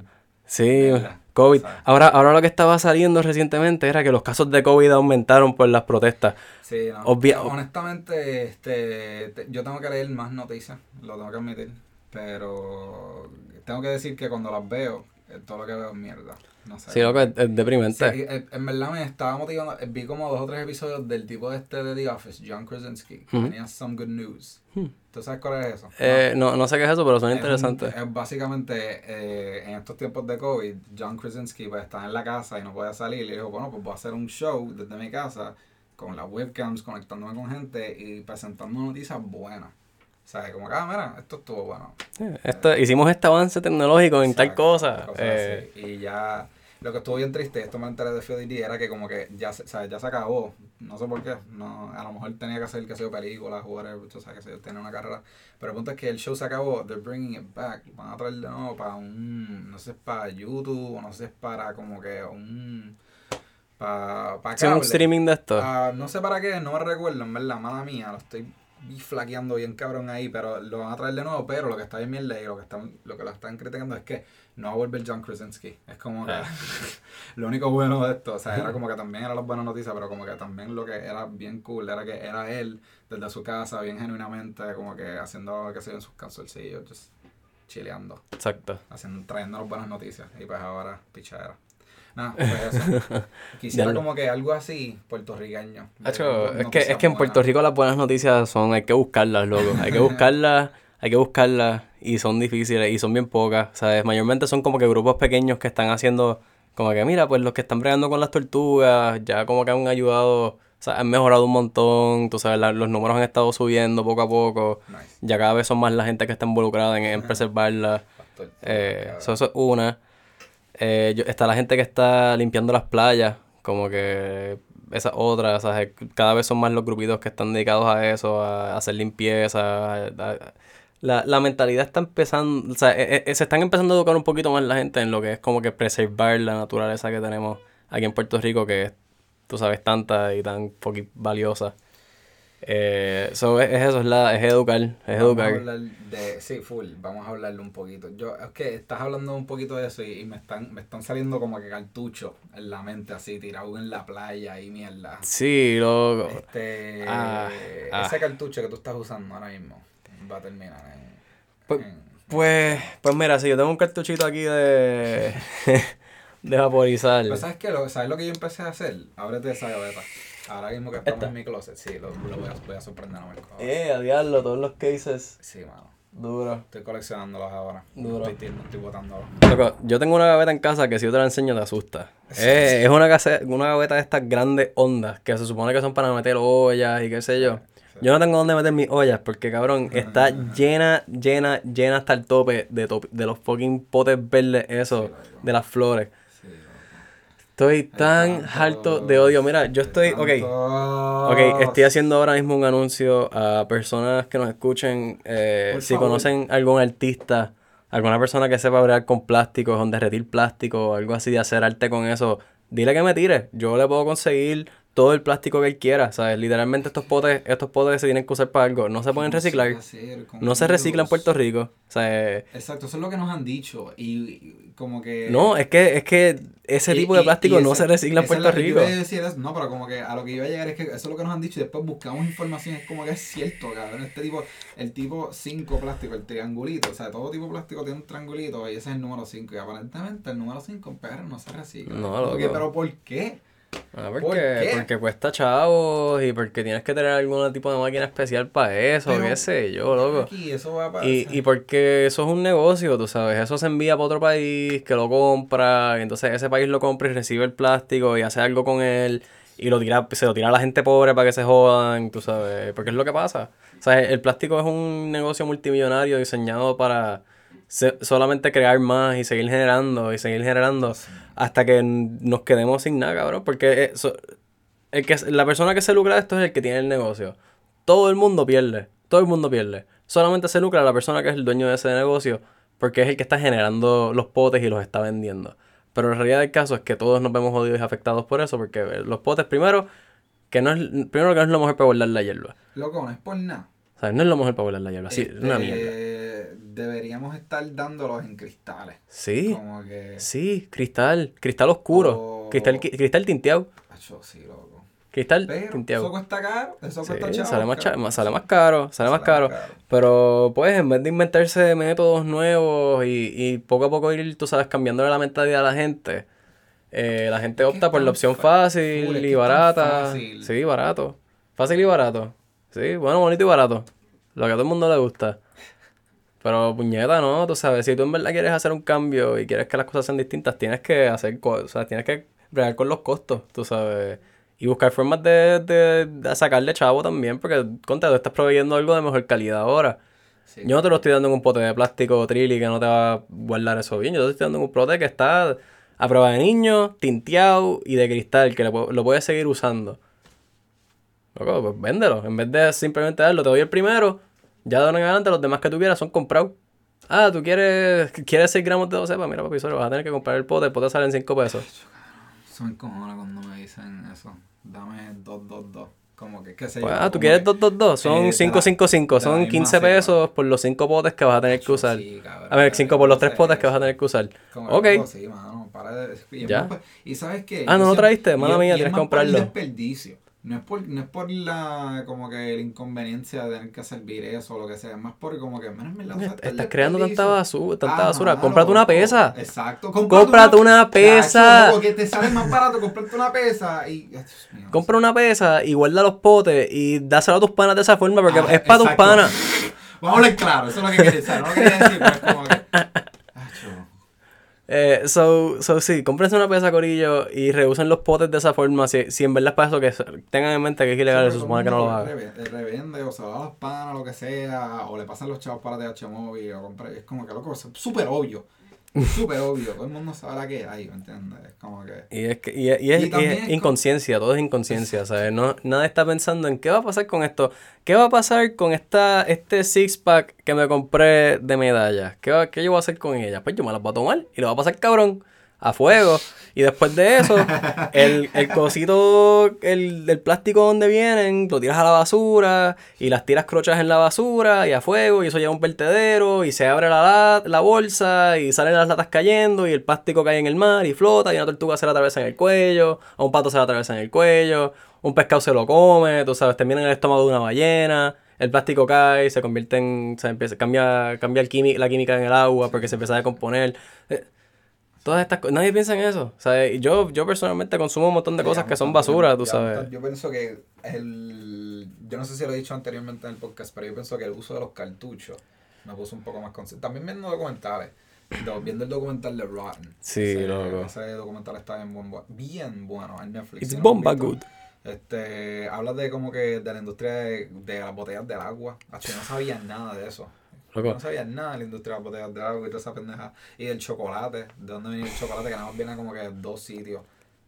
Speaker 2: Sí. COVID. Ahora, ahora lo que estaba saliendo recientemente era que los casos de COVID aumentaron por las protestas.
Speaker 1: Sí, no.
Speaker 2: Obvia-
Speaker 1: Honestamente, este, te- yo tengo que leer más noticias, lo tengo que admitir. Pero tengo que decir que cuando las veo, eh, todo lo que veo es mierda. No sé.
Speaker 2: Sí, loco, es, es
Speaker 1: Sí,
Speaker 2: deprimente.
Speaker 1: eh, en verdad me estaba motivando. eh, Vi como dos o tres episodios del tipo este de The Office, John Krasinski. Tenía Some Good News. ¿Tú sabes cuál es eso?
Speaker 2: Eh, no, no sé qué es eso, pero suena
Speaker 1: Es un-
Speaker 2: interesante.
Speaker 1: es básicamente, eh, en estos tiempos de COVID, John Krasinski pues, estaba en la casa y no podía salir. Y dijo, bueno, pues voy a hacer un show desde mi casa con las webcams, conectándome con gente y presentando noticias buenas. O sea, como ah, mira, esto estuvo bueno.
Speaker 2: Eh, Esto, hicimos este avance tecnológico en tal
Speaker 1: Exacto,
Speaker 2: cosa.
Speaker 1: cosas
Speaker 2: eh.
Speaker 1: Y ya, lo que estuvo bien triste, esto me enteré de FDD, era que como que ya se, sea, ya se acabó. No sé por qué. No, a lo mejor tenía que hacer, que sé yo, películas, whatever, o sea, que sé yo, tiene una carrera. Pero el punto es que el show se acabó, they're bringing it back. Van a traer de nuevo para un, no sé, para YouTube, o no sé, para como que un... Para, para
Speaker 2: sí, un streaming de esto.
Speaker 1: Ah, no sé para qué, no me recuerdo, en verdad, mala mía, lo estoy flaqueando bien cabrón ahí, pero lo van a traer de nuevo, pero lo que está bien mierda y lo que están, lo que lo están criticando es que no va a volver John Krasinski. Es como que
Speaker 2: Ah.
Speaker 1: lo único bueno de esto, o sea, era como que también era las buenas noticias, pero como que también lo que era bien cool era que era él desde su casa, bien genuinamente, como que haciendo, qué sé yo, en sus cansolcillos, just chileando,
Speaker 2: Exacto.
Speaker 1: haciendo, trayéndonos buenas noticias. Y pues ahora, pichadera. Nada, pues eso. Quisiera como que algo así puertorriqueño.
Speaker 2: Hacho,
Speaker 1: buenas
Speaker 2: es que, es que en Puerto. Rico las buenas noticias son, hay que buscarlas, loco. Hay que buscarlas, hay que buscarlas y son difíciles y son bien pocas, ¿sabes? Mayormente son como que grupos pequeños que están haciendo, como que mira, pues los que están bregando con las tortugas, ya como que han ayudado, o sea, han mejorado un montón, tú sabes, la- los números han estado subiendo poco a poco,
Speaker 1: Nice.
Speaker 2: ya cada vez son más la gente que está involucrada en, en.
Speaker 1: Pastor,
Speaker 2: Eh, eso es una. Eh, yo- está la gente que está limpiando las playas, como que esa otra, o sea, cada vez son más los grupitos que están dedicados a eso, a, hacer limpieza. a- a- la, la mentalidad está empezando, o sea, eh, eh, se están empezando a educar un poquito más la gente en lo que es como que preservar la naturaleza que tenemos aquí en Puerto Rico, que es, tú sabes, tanta y tan valiosa. Eh, so, es, es eso, es, la, es educar, es
Speaker 1: Vamos a
Speaker 2: educar.
Speaker 1: hablar de, sí, full, vamos a hablarle un poquito. Yo, es que estás hablando un poquito de eso y, y me están, me están saliendo como que cartuchos en la mente así, tirado en la playa y mierda.
Speaker 2: Sí, loco.
Speaker 1: Este,
Speaker 2: Ah, ah.
Speaker 1: ese cartucho que tú estás usando ahora mismo va a terminar en,
Speaker 2: Pues-
Speaker 1: en-
Speaker 2: Pues, pues mira, si yo tengo un cartuchito aquí de, de vaporizar.
Speaker 1: Pero ¿sabes qué? Lo, ¿Sabes lo que yo empecé a hacer? Ábrete esa gaveta. Ahora mismo que estamos en mi closet, sí, lo, lo voy, a, voy a sorprender a Marco.
Speaker 2: Eh, a diablo, todos los cases.
Speaker 1: Sí, mano.
Speaker 2: Duro.
Speaker 1: Estoy coleccionándolos ahora.
Speaker 2: Duro.
Speaker 1: Estoy, estoy botándolos.
Speaker 2: Loco, yo tengo una gaveta en casa que si yo te la enseño te asusta. Eh, es una, case- una gaveta de estas grandes ondas que se supone que son para meter ollas y qué sé yo. Yo no tengo dónde meter mis ollas porque, cabrón, está llena, llena, llena hasta el tope de, top- de los fucking potes verdes esos, de las flores. Estoy tan harto de odio. Mira, yo estoy, ok. Ok, estoy haciendo ahora mismo un anuncio a personas que nos escuchen. eh, si conocen algún artista, alguna persona que sepa bregar con plástico, con derretir plástico, algo así de hacer arte con eso, dile que me tire. Yo le puedo conseguir todo el plástico que él quiera, ¿sabes? Literalmente estos potes, estos potes se tienen que usar para algo. No se pueden reciclar. No se recicla en Puerto Rico. O sea, eh,
Speaker 1: Exacto, eso es lo que nos han dicho. Y, como que.
Speaker 2: no, es que, es que ese
Speaker 1: Y-
Speaker 2: tipo de plástico no se recicla en Puerto Rico.
Speaker 1: decir no, pero como que a lo que iba a llegar es que eso es lo que nos han dicho y después buscamos información. Es como que es cierto, cabrón. Este tipo, el tipo 5 plástico, el triangulito, o sea, todo tipo de plástico tiene un triangulito y ese es el número 5. Y aparentemente el número 5 en PR no se recicla.
Speaker 2: No,
Speaker 1: Como que, pero ¿por qué?
Speaker 2: Ah,
Speaker 1: ¿Por
Speaker 2: porque,
Speaker 1: qué?
Speaker 2: porque cuesta chavos y porque tienes que tener algún tipo de máquina especial para eso,
Speaker 1: Pero-
Speaker 2: qué sé yo, loco.
Speaker 1: Aquí, eso va a pasar.
Speaker 2: Y, y porque eso es un negocio, tú sabes, eso se envía para otro país que lo compra, y entonces ese país lo compra y recibe el plástico y hace algo con él y lo tira, se lo tira a la gente pobre para que se jodan, tú sabes, porque es lo que pasa. O sea, el plástico es un negocio multimillonario diseñado para se- solamente crear más y seguir generando y seguir generando hasta que nos quedemos sin nada, cabrón, porque eso, el que, la persona que se lucra de esto es el que tiene el negocio. Todo el mundo pierde. Todo el mundo pierde. Solamente se lucra la persona que es el dueño de ese negocio porque es el que está generando los potes y los está vendiendo. Pero la realidad del caso es que todos nos vemos jodidos y afectados por eso porque eh, los potes, primero, que no es, primero que no es lo mejor para guardar la hierba.
Speaker 1: Loco, no es por nada.
Speaker 2: O sea, no es lo mejor para guardar la hierba. Sí, una
Speaker 1: Este,
Speaker 2: mierda.
Speaker 1: Deberíamos estar dándolos en cristales.
Speaker 2: Sí,
Speaker 1: Como que.
Speaker 2: sí, cristal. Cristal oscuro.
Speaker 1: Oh.
Speaker 2: Cristal, cristal tinteado.
Speaker 1: Acho, sí, loco.
Speaker 2: Cristal
Speaker 1: Pero
Speaker 2: tinteado.
Speaker 1: eso cuesta caro, eso
Speaker 2: Sí,
Speaker 1: cuesta chavo.
Speaker 2: sale más, cha- más- sale más caro, sale más caro. Pero pues en vez de inventarse métodos nuevos y, y poco a poco ir, tú sabes, cambiándole la mentalidad a la gente, eh, la gente opta por la opción fácil y barata.
Speaker 1: fácil.
Speaker 2: Sí, barato. Fácil y barato. Sí, bueno, bonito y barato. Lo que a todo el mundo le gusta. Pero puñeta, no, tú sabes, si tú en verdad quieres hacer un cambio y quieres que las cosas sean distintas, tienes que hacer cosas, o sea, tienes que bregar con los costos, tú sabes. Y buscar formas de, de, de sacarle chavo también, porque contra, tú estás proveyendo algo de mejor calidad ahora.
Speaker 1: Sí.
Speaker 2: Yo no te lo estoy dando en un pote de plástico trilli que no te va a guardar eso bien. Yo te estoy dando en un pote que está a prueba de niño, tinteado y de cristal, que lo, lo puedes seguir usando. Loco, pues véndelo. En vez de simplemente darlo, te doy el primero. Ya de ahora en adelante, los demás que tú quieras son comprados. Ah, tú quieres, quieres 6 gramos de 12, pues mira, papi, solo vas a tener que comprar el pote. El pote sale en 5 pesos.
Speaker 1: Eso me encojona cuando me dicen eso. Dame 2, 2, 2. Como que, qué sé
Speaker 2: Pues,
Speaker 1: yo.
Speaker 2: ah, tú quieres
Speaker 1: que-
Speaker 2: 222,
Speaker 1: Eh,
Speaker 2: son
Speaker 1: de la-
Speaker 2: 555,
Speaker 1: de la
Speaker 2: son
Speaker 1: misma
Speaker 2: 15
Speaker 1: cepa.
Speaker 2: pesos por los 5 potes que vas a tener que usar.
Speaker 1: Sí, cabrón,
Speaker 2: A ver, 5 por los 3
Speaker 1: no sé
Speaker 2: potes que vas a tener que usar.
Speaker 1: Como
Speaker 2: Ok.
Speaker 1: que, Sí, mano, para de... Y, es
Speaker 2: Ya.
Speaker 1: más pa- y sabes qué?
Speaker 2: Ah, no lo
Speaker 1: siempre-
Speaker 2: mala
Speaker 1: es-
Speaker 2: mía,
Speaker 1: es
Speaker 2: tienes que
Speaker 1: más por el
Speaker 2: comprarlo.
Speaker 1: desperdicio. No es por, no es por la, como que la inconveniencia de tener que servir eso o lo que sea. Es más por como que, menos me la
Speaker 2: Est- Estás creando tanta basura, tanta
Speaker 1: Ah,
Speaker 2: basura.
Speaker 1: mano,
Speaker 2: Cómprate una pesa.
Speaker 1: Exacto.
Speaker 2: Cómprate una pesa.
Speaker 1: Chacho, Porque te sale más barato comprarte una pesa y... No
Speaker 2: Compra una pesa y guarda los potes y dáselo a tus panas de esa forma porque
Speaker 1: Ah,
Speaker 2: es para tus panas.
Speaker 1: Vamos a hablar claro, eso es lo que quería decir. No lo quería decir, pero es como que.
Speaker 2: Eh, so, so, sí, cómprense una pesa, corillo, y reusen los potes de esa forma. Si, si en verdad es para eso, que tengan en mente que es ilegal,
Speaker 1: Sí,
Speaker 2: se supone que no lo hagan.
Speaker 1: reve- Revende, o se va a los panas, lo que sea, o le pasan los chavos para TH Móvil, o compra. Es como que loco, es súper obvio. Súper obvio. Todo el mundo sabe la que hay, ¿me entiendes? Es como que.
Speaker 2: Y es, que, y, es- y es-
Speaker 1: Y
Speaker 2: inconsciencia, todo es inconsciencia, ¿sabes? No, nadie está pensando en qué va a pasar con esto. ¿Qué va a pasar con esta, este six pack que me compré de medallas? ¿Qué, va- ¿Qué yo voy a hacer con ellas? Pues yo me las voy a tomar y lo voy a pasar cabrón a fuego. Y después de eso, el, el cosito, el, el plástico donde vienen, lo tiras a la basura y las tiras crochas en la basura y a fuego y eso lleva a un vertedero y se abre la, la bolsa y salen las latas cayendo y el plástico cae en el mar y flota y una tortuga se la atraviesa en el cuello, a un pato se la atraviesa en el cuello, un pescado se lo come, tú sabes, termina en el estómago de una ballena. El plástico cae, se convierte en. Se empieza, cambia, cambia el quimi- la química en el agua porque se empieza a decomponer. Todas estas cosas. Nadie piensa en eso. O sea, yo, yo personalmente consumo un montón de cosas que son basura, tú sabes.
Speaker 1: Yo pienso que el. Yo no sé si lo he dicho anteriormente en el podcast, pero yo pienso que el uso de los cartuchos me puso un poco más consciente. También viendo documentales. Viendo el documental de Rotten.
Speaker 2: Sí,
Speaker 1: ese,
Speaker 2: loco.
Speaker 1: Ese documental está bien, buen, bien bueno en Netflix.
Speaker 2: It's
Speaker 1: si no lo
Speaker 2: bomba
Speaker 1: visto.
Speaker 2: good.
Speaker 1: Este, habla de como que de la industria de, de las botellas del agua. Yo no sabía nada de eso.
Speaker 2: Loco.
Speaker 1: no sabía nada de la industria de las botellas del agua y toda esa pendeja. Y del chocolate, de dónde venía el chocolate, que nada más viene como que de dos sitios.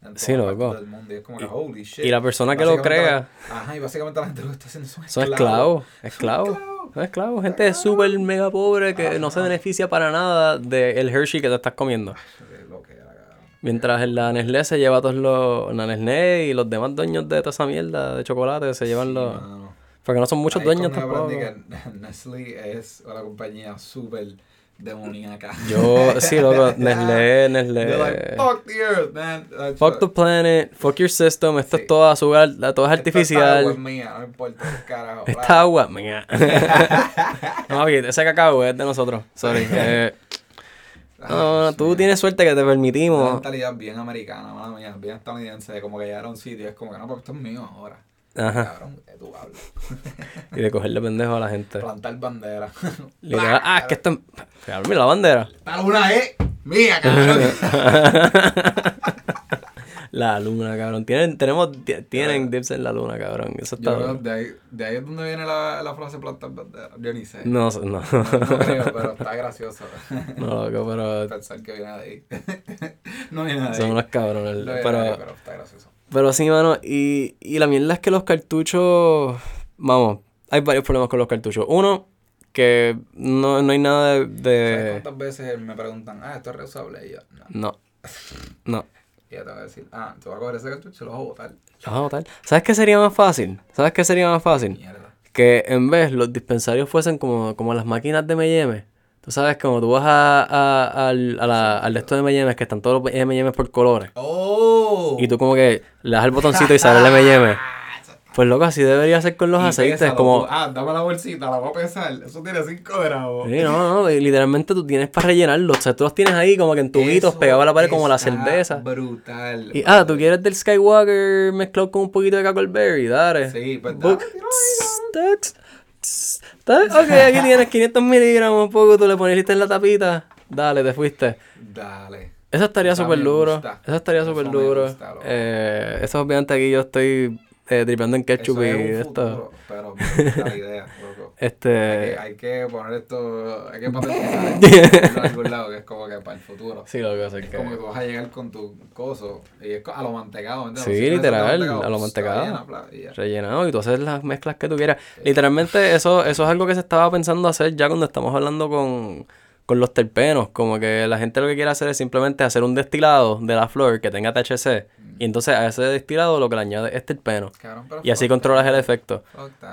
Speaker 1: En
Speaker 2: Sí, loco.
Speaker 1: del mundo. Y es como que, holy shit.
Speaker 2: y la persona que lo crea-
Speaker 1: la- ajá, y básicamente la gente lo está haciendo son
Speaker 2: Son
Speaker 1: esclavos.
Speaker 2: esclavos, esclavos. Son esclavos. Gente súper mega pobre que no se beneficia para nada del Hershey que te estás comiendo.
Speaker 1: Qué lo que era, cabrón.
Speaker 2: Mientras la Nestlé se lleva todos los. La Nestlé y los demás dueños de toda esa mierda de chocolate se llevan los.
Speaker 1: Mano.
Speaker 2: Porque no son muchos
Speaker 1: es
Speaker 2: dueños tampoco.
Speaker 1: que Nestlé es una compañía súper demoníaca.
Speaker 2: Yo, sí, loco, Nestlé,
Speaker 1: They're like,
Speaker 2: Nestlé.
Speaker 1: fuck the earth, man. That's
Speaker 2: Fuck
Speaker 1: what-
Speaker 2: the planet, fuck your system, esto
Speaker 1: Sí.
Speaker 2: es todo azúcar, todo es
Speaker 1: Esta agua es
Speaker 2: artificial.
Speaker 1: mía, no importa carajo.
Speaker 2: Esta agua, mía. no, oye, ese cacao es de nosotros, sorry. Eh, no, no, tú tienes suerte que te
Speaker 1: Una
Speaker 2: permitimos.
Speaker 1: mentalidad bien americana, mala mía, bien estadounidense, de como que llegar a un sitio es como que no, porque esto es mío ahora.
Speaker 2: Ajá.
Speaker 1: Cabrón, que tú hablas.
Speaker 2: Y de cogerle pendejo a la gente.
Speaker 1: Plantar bandera.
Speaker 2: Literal, ah, es que esto. Mira la bandera.
Speaker 1: Esta luna es mía, cabrón.
Speaker 2: La luna, cabrón. Tienen, tenemos, ti- tienen dips en la luna, cabrón. Eso está.
Speaker 1: Yo creo que de ahí, de ahí es donde viene la, la frase plantar bandera. Yo ni sé.
Speaker 2: No, no.
Speaker 1: No creo, pero está gracioso.
Speaker 2: No, loco, pero
Speaker 1: Pensar que viene de ahí. no viene de ahí.
Speaker 2: son unos cabrones.
Speaker 1: No
Speaker 2: Pero,
Speaker 1: ahí, pero está gracioso.
Speaker 2: Pero sí, mano. Y, y la mierda es que los cartuchos. Vamos, hay varios problemas con los cartuchos. Uno, que no, no hay nada de.
Speaker 1: ¿Sabes cuántas veces me preguntan, ah, esto es reusable? Y yo, no.
Speaker 2: No. No.
Speaker 1: Y yo te voy a decir, ah, te voy a coger ese cartucho y lo vas a botar.
Speaker 2: Lo vas a botar. ¿Sabes qué sería más fácil? ¿Sabes qué sería más fácil?
Speaker 1: Mierda.
Speaker 2: que en vez los dispensarios fuesen como, como las máquinas de M&M. Tú sabes, como tú vas a, a- al, a la- al de estos de M&M, que están todos los M&M por colores.
Speaker 1: ¡Oh!
Speaker 2: Y tú como que le das el botoncito y sale el M&M. Pues loco, así debería ser con los
Speaker 1: Y
Speaker 2: aceites.
Speaker 1: pésalo,
Speaker 2: Como,
Speaker 1: ah, dame la bolsita, la voy a pesar. Eso tiene 5 gramos.
Speaker 2: Sí, no, no, literalmente tú tienes para rellenarlos. O sea, tú los tienes ahí como que en tubitos pegados a la pared como la cerveza.
Speaker 1: Brutal.
Speaker 2: Y ah, tú quieres del Skywalker mezclado con un poquito de Cackleberry, dale.
Speaker 1: Sí, pues dale,
Speaker 2: Ok, aquí tienes 500 miligramos, un poco, tú le poniste en la tapita. Dale, te fuiste.
Speaker 1: Dale.
Speaker 2: Eso estaría súper duro. Eso estaría súper duro.
Speaker 1: gusta.
Speaker 2: Eh, eso obviamente aquí yo estoy eh, tripeando en ketchup
Speaker 1: Eso
Speaker 2: y
Speaker 1: es un
Speaker 2: esto.
Speaker 1: futuro, pero me gusta la idea, loco. Hay
Speaker 2: Este.
Speaker 1: que, hay que poner esto, hay que patentizar esto en algún lado, que es como que para el futuro.
Speaker 2: Sí, lo que pasa es
Speaker 1: Es
Speaker 2: que.
Speaker 1: como que tú vas a llegar con tu coso y es a lo mantecado.
Speaker 2: Sí,
Speaker 1: Si
Speaker 2: literal, a lo
Speaker 1: pues,
Speaker 2: mantecado. rellenado y tú haces las mezclas que tú quieras. Literalmente eso, eso es algo que se estaba pensando hacer ya cuando estamos hablando con, con los terpenos. Como que la gente lo que quiere hacer es simplemente hacer un destilado de la flor que tenga THC. Y entonces a ese destilado lo que le añade es terpeno.
Speaker 1: Cabrón,
Speaker 2: Y así controlas el efecto.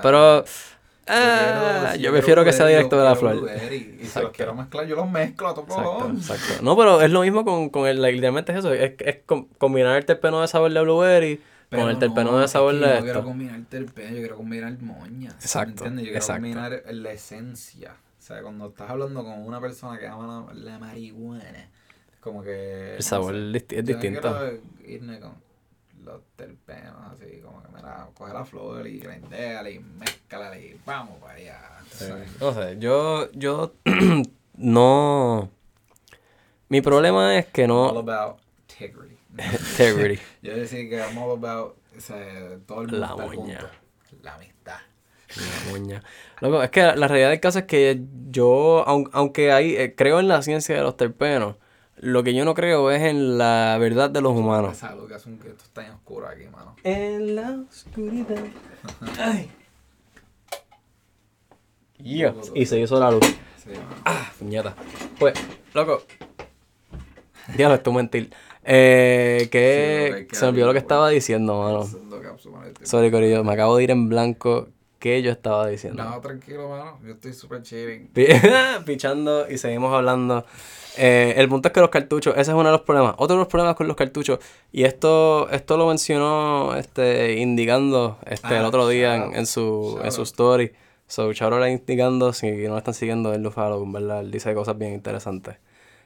Speaker 2: Pero
Speaker 1: Yo
Speaker 2: ah, yo prefiero que sea directo de la flor.
Speaker 1: Y si los quiero mezclar, yo los mezclo a todo
Speaker 2: Exacto. No, pero es lo mismo con, con el, literalmente es eso, es, es com- combinar el terpeno de sabor de blueberry
Speaker 1: Pero
Speaker 2: con el terpeno
Speaker 1: no,
Speaker 2: de
Speaker 1: es
Speaker 2: sabor
Speaker 1: que
Speaker 2: de
Speaker 1: yo
Speaker 2: esto.
Speaker 1: Quiero combinar terpeno, yo quiero combinar moña.
Speaker 2: Exacto,
Speaker 1: ¿Me entiendes? Yo quiero
Speaker 2: exacto.
Speaker 1: combinar la esencia. O sea, cuando estás hablando con una persona que ama la, la marihuana, es como que.
Speaker 2: El sabor
Speaker 1: no sé,
Speaker 2: es
Speaker 1: yo
Speaker 2: distinto.
Speaker 1: quiero irme con los terpenos, así como que mira, coge la flor y grindeala y mezclala y vamos para allá. ¿sabes?
Speaker 2: No sé, yo, yo no... Mi problema es que
Speaker 1: All
Speaker 2: no...
Speaker 1: about integrity.
Speaker 2: Integrity.
Speaker 1: Yo decía que I'm all about o sea, todo el mundo
Speaker 2: La moña.
Speaker 1: La amistad.
Speaker 2: La moña. Loco, es que la, la realidad del caso es que yo, aun- aunque hay, eh, creo en la ciencia de los terpenos, lo que yo no creo es en la verdad de los humanos.
Speaker 1: Esa luz que hace un que esto está en oscuro aquí, mano.
Speaker 2: En la oscuridad. Ay. Yeah. Y se hizo la luz.
Speaker 1: Sí.
Speaker 2: Ah, puñeta. Pues, loco. Diablo, esto es mentir. Eh, que
Speaker 1: Sí, lo que
Speaker 2: se me olvidó lo que estaba diciendo, mano. Sorry, Corillo, me acabo de ir en blanco. ¿Qué yo estaba diciendo?
Speaker 1: No, tranquilo, mano. Yo estoy súper chilling.
Speaker 2: Pi- Pichando y seguimos hablando. Eh, el punto es que los cartuchos, ese es uno de los problemas. Otro de los problemas con los cartuchos, y esto esto lo mencionó este Indicando este, el
Speaker 1: Ah,
Speaker 2: otro día en, en su, en su story. So, shout out a Indicando, si no lo están siguiendo, él lo follow, en verdad, él dice cosas bien interesantes.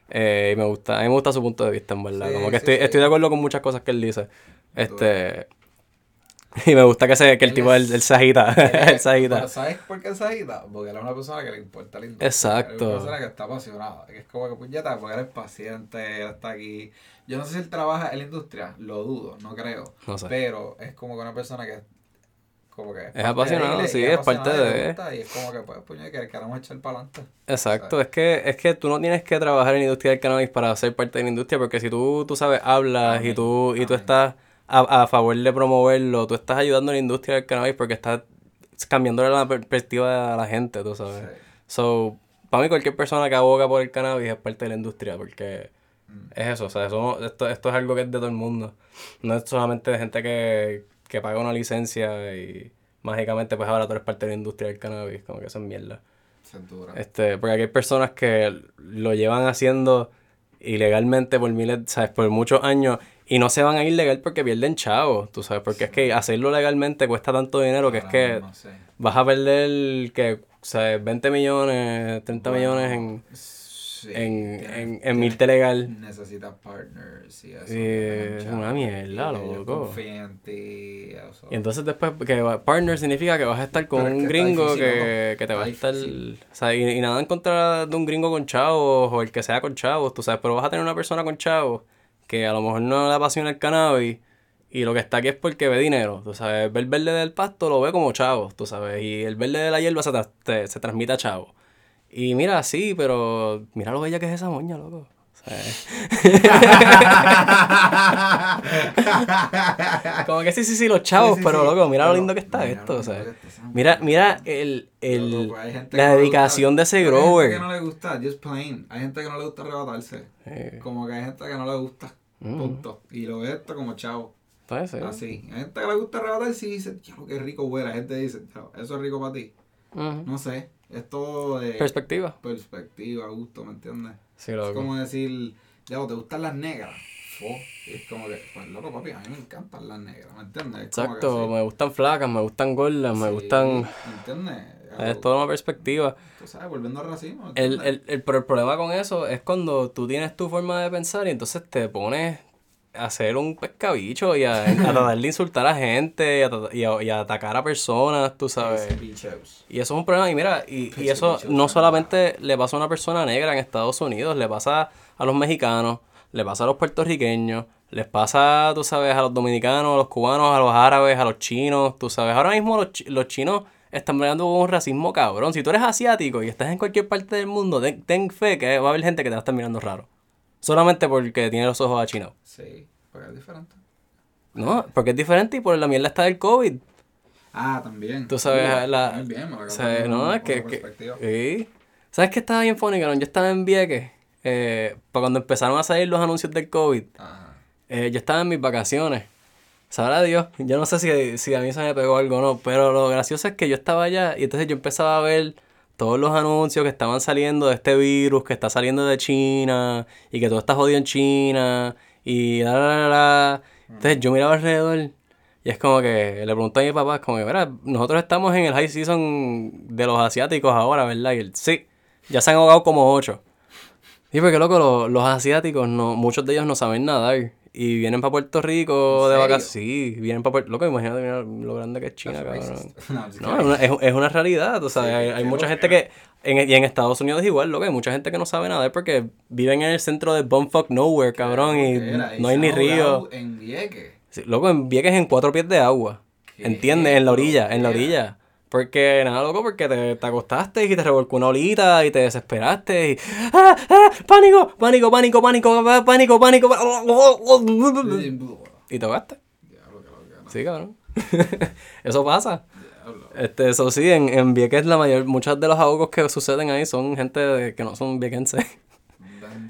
Speaker 2: Eh, y me gusta, a mí me gusta su punto de vista, en verdad.
Speaker 1: Sí,
Speaker 2: como que
Speaker 1: sí,
Speaker 2: estoy,
Speaker 1: sí.
Speaker 2: estoy de acuerdo con muchas cosas que él dice. Este. Y me gusta que, se, que el
Speaker 1: Él
Speaker 2: tipo,
Speaker 1: es-
Speaker 2: el, el él.
Speaker 1: Pero ¿sabes por qué se agita? Porque él es una persona que le importa la industria.
Speaker 2: Exacto.
Speaker 1: Es una persona que está apasionada. Que es como que puñeta, porque eres paciente, él está aquí. Yo no sé si él trabaja en la industria, lo dudo, no creo.
Speaker 2: No sé.
Speaker 1: Pero es como que una persona que como que parte de
Speaker 2: apasionado,
Speaker 1: él y
Speaker 2: sí, es parte
Speaker 1: y
Speaker 2: de-
Speaker 1: gusta, Y es como que, pues, que queremos echar para adelante.
Speaker 2: Exacto, es que, es que tú no tienes que trabajar en la industria del cannabis para ser parte de la industria, porque si tú, tú sabes, hablas y
Speaker 1: Amén,
Speaker 2: tú, y tú
Speaker 1: amén.
Speaker 2: estás a, a favor de promoverlo, tú estás ayudando a la industria del cannabis porque estás cambiándole la perspectiva a la gente, tú sabes.
Speaker 1: Sí.
Speaker 2: So, para mí cualquier persona que aboga por el cannabis es parte de la industria, porque
Speaker 1: Mm.
Speaker 2: es eso, o sea, eso esto, esto es algo que es de todo el mundo. No es solamente de gente que, que paga una licencia y mágicamente pues ahora tú eres parte de la industria del cannabis, como que eso es mierda. Este, porque aquí hay personas que lo llevan haciendo ilegalmente por miles, sabes, por muchos años y no se van a ir legal porque pierden chavos, tú sabes, porque es que hacerlo legalmente cuesta tanto dinero que es que
Speaker 1: mismo, sí.
Speaker 2: vas a perder que, sabes, 20 millones, 30
Speaker 1: Bueno,
Speaker 2: millones en,
Speaker 1: sí,
Speaker 2: en,
Speaker 1: tienes-
Speaker 2: en, en mirte legal.
Speaker 1: Necesitas partners y eso.
Speaker 2: Es una mierda, loco.
Speaker 1: en ti, eso.
Speaker 2: Y entonces después, que partner significa que vas a estar con
Speaker 1: Pero
Speaker 2: un gringo que, que te va a estar... O sea, y, y nada en contra de un gringo con chavos o el que sea con chavos, tú sabes, pero vas a tener una persona con chavos que a lo mejor no le apasiona el cannabis y lo que está aquí es porque ve dinero, tú sabes, ve el verde del pasto, lo ve como chavos, tú sabes, y el verde de la hierba se, tra- se transmite a chavos. Y mira, sí, pero mira lo bella que es esa moña, loco. Sea, Como que sí, sí, sí, los chavos,
Speaker 1: Sí, sí,
Speaker 2: pero
Speaker 1: sí.
Speaker 2: loco, mira lo lindo que está
Speaker 1: mira
Speaker 2: esto,
Speaker 1: esa
Speaker 2: Mira, mira el, el,
Speaker 1: Loco,
Speaker 2: la
Speaker 1: no
Speaker 2: dedicación
Speaker 1: gusta-
Speaker 2: de ese
Speaker 1: pero Hay
Speaker 2: grower.
Speaker 1: gente que no le gusta, just plain. Hay gente que no le gusta arrebatarse.
Speaker 2: Eh,
Speaker 1: Como que hay gente que no le gusta.
Speaker 2: Mm.
Speaker 1: Punto. Y lo ve esto como chavo. Así. Hay gente que le gusta arrebatarse y dice, diablo, qué rico huele. Hay gente que dice, "Diablo, eso es rico para ti. No sé. Es todo de
Speaker 2: Perspectiva.
Speaker 1: perspectiva, gusto, ¿me entiendes?
Speaker 2: Sí,
Speaker 1: Es como decir, diablo, ¿te gustan las negras? Y es como que, pues loco, papi, a mí me encantan las negras, ¿me entiendes? Es como que
Speaker 2: Exacto, me gustan flacas, me gustan gordas, me gustan...
Speaker 1: ¿Me entiendes?
Speaker 2: Es toda una perspectiva.
Speaker 1: Tú sabes, volviendo al racismo. ¿me
Speaker 2: El, el, el, pero el problema con eso es cuando tú tienes tu forma de pensar y entonces te pones a hacer un pescabicho y a, a tratar de insultar a gente y a, trata- y a- y a atacar a personas, tú sabes. Y eso es un problema. Y mira, y, eso no solamente le pasa a una persona negra en Estados Unidos, le pasa a los mexicanos, le pasa a los puertorriqueños, les pasa, tú sabes, a los dominicanos, a los cubanos, a los árabes, a los chinos, tú sabes. Ahora mismo los, chi- los chinos están peleando con un racismo cabrón. Si tú eres asiático y estás en cualquier parte del mundo, ten, ten fe que va a haber gente que te va a estar mirando raro. Solamente porque tiene los ojos achinados.
Speaker 1: Sí, porque es diferente.
Speaker 2: No, porque es diferente y por la mierda está del COVID.
Speaker 1: Ah, también.
Speaker 2: Tú sabes,
Speaker 1: Uh,
Speaker 2: la-
Speaker 1: bien, me dar
Speaker 2: no, es que... que sí. ¿Sabes qué estaba bien funny? Yo estaba en Vieques, eh, para cuando empezaron a salir los anuncios del COVID,
Speaker 1: Ajá.
Speaker 2: eh, yo estaba en mis vacaciones. Sabrá Dios, yo no sé si, si a mí se me pegó algo o no, pero lo gracioso es que yo estaba allá y entonces yo empezaba a ver todos los anuncios que estaban saliendo de este virus que está saliendo de China y que todo está jodido en China y la la la. Entonces yo miraba alrededor y es como que le pregunto a mi papá, es como que, mira, nosotros estamos en el high season de los asiáticos ahora, ¿verdad? Y él, sí, ya se han ahogado como ocho. Sí, porque loco, los, los asiáticos, no, muchos de ellos no saben nadar. Y vienen para Puerto Rico
Speaker 1: ¿En
Speaker 2: de vacaciones. Sí, vienen para Puerto Loco, imagínate mira lo grande que es China, cabrón.
Speaker 1: No,
Speaker 2: es una, es, es una realidad, tú sabes.
Speaker 1: Sí,
Speaker 2: hay, hay mucha gente que. En, y en Estados Unidos es igual, loco. Hay mucha gente que no sabe nadar porque viven en el centro de bumfuck nowhere, cabrón. Y no hay ni río.
Speaker 1: En Vieques.
Speaker 2: Sí, loco, en Vieques en cuatro pies de agua.
Speaker 1: ¿Qué
Speaker 2: ¿Entiendes? En la orilla, en la orilla. Porque, nada, loco, porque te, te acostaste y te revolcó una olita y te desesperaste y... ¡Ah! ¡Ah! ¡Pánico! ¡Pánico! ¡Pánico! ¡Pánico! ¡Pánico! ¡Pánico! Y te ahogaste. Sí, cabrón. Eso pasa. Este, eso sí, en, en Vieques la mayor... Muchos de los ahogos que suceden ahí son gente de- que no son viequenses.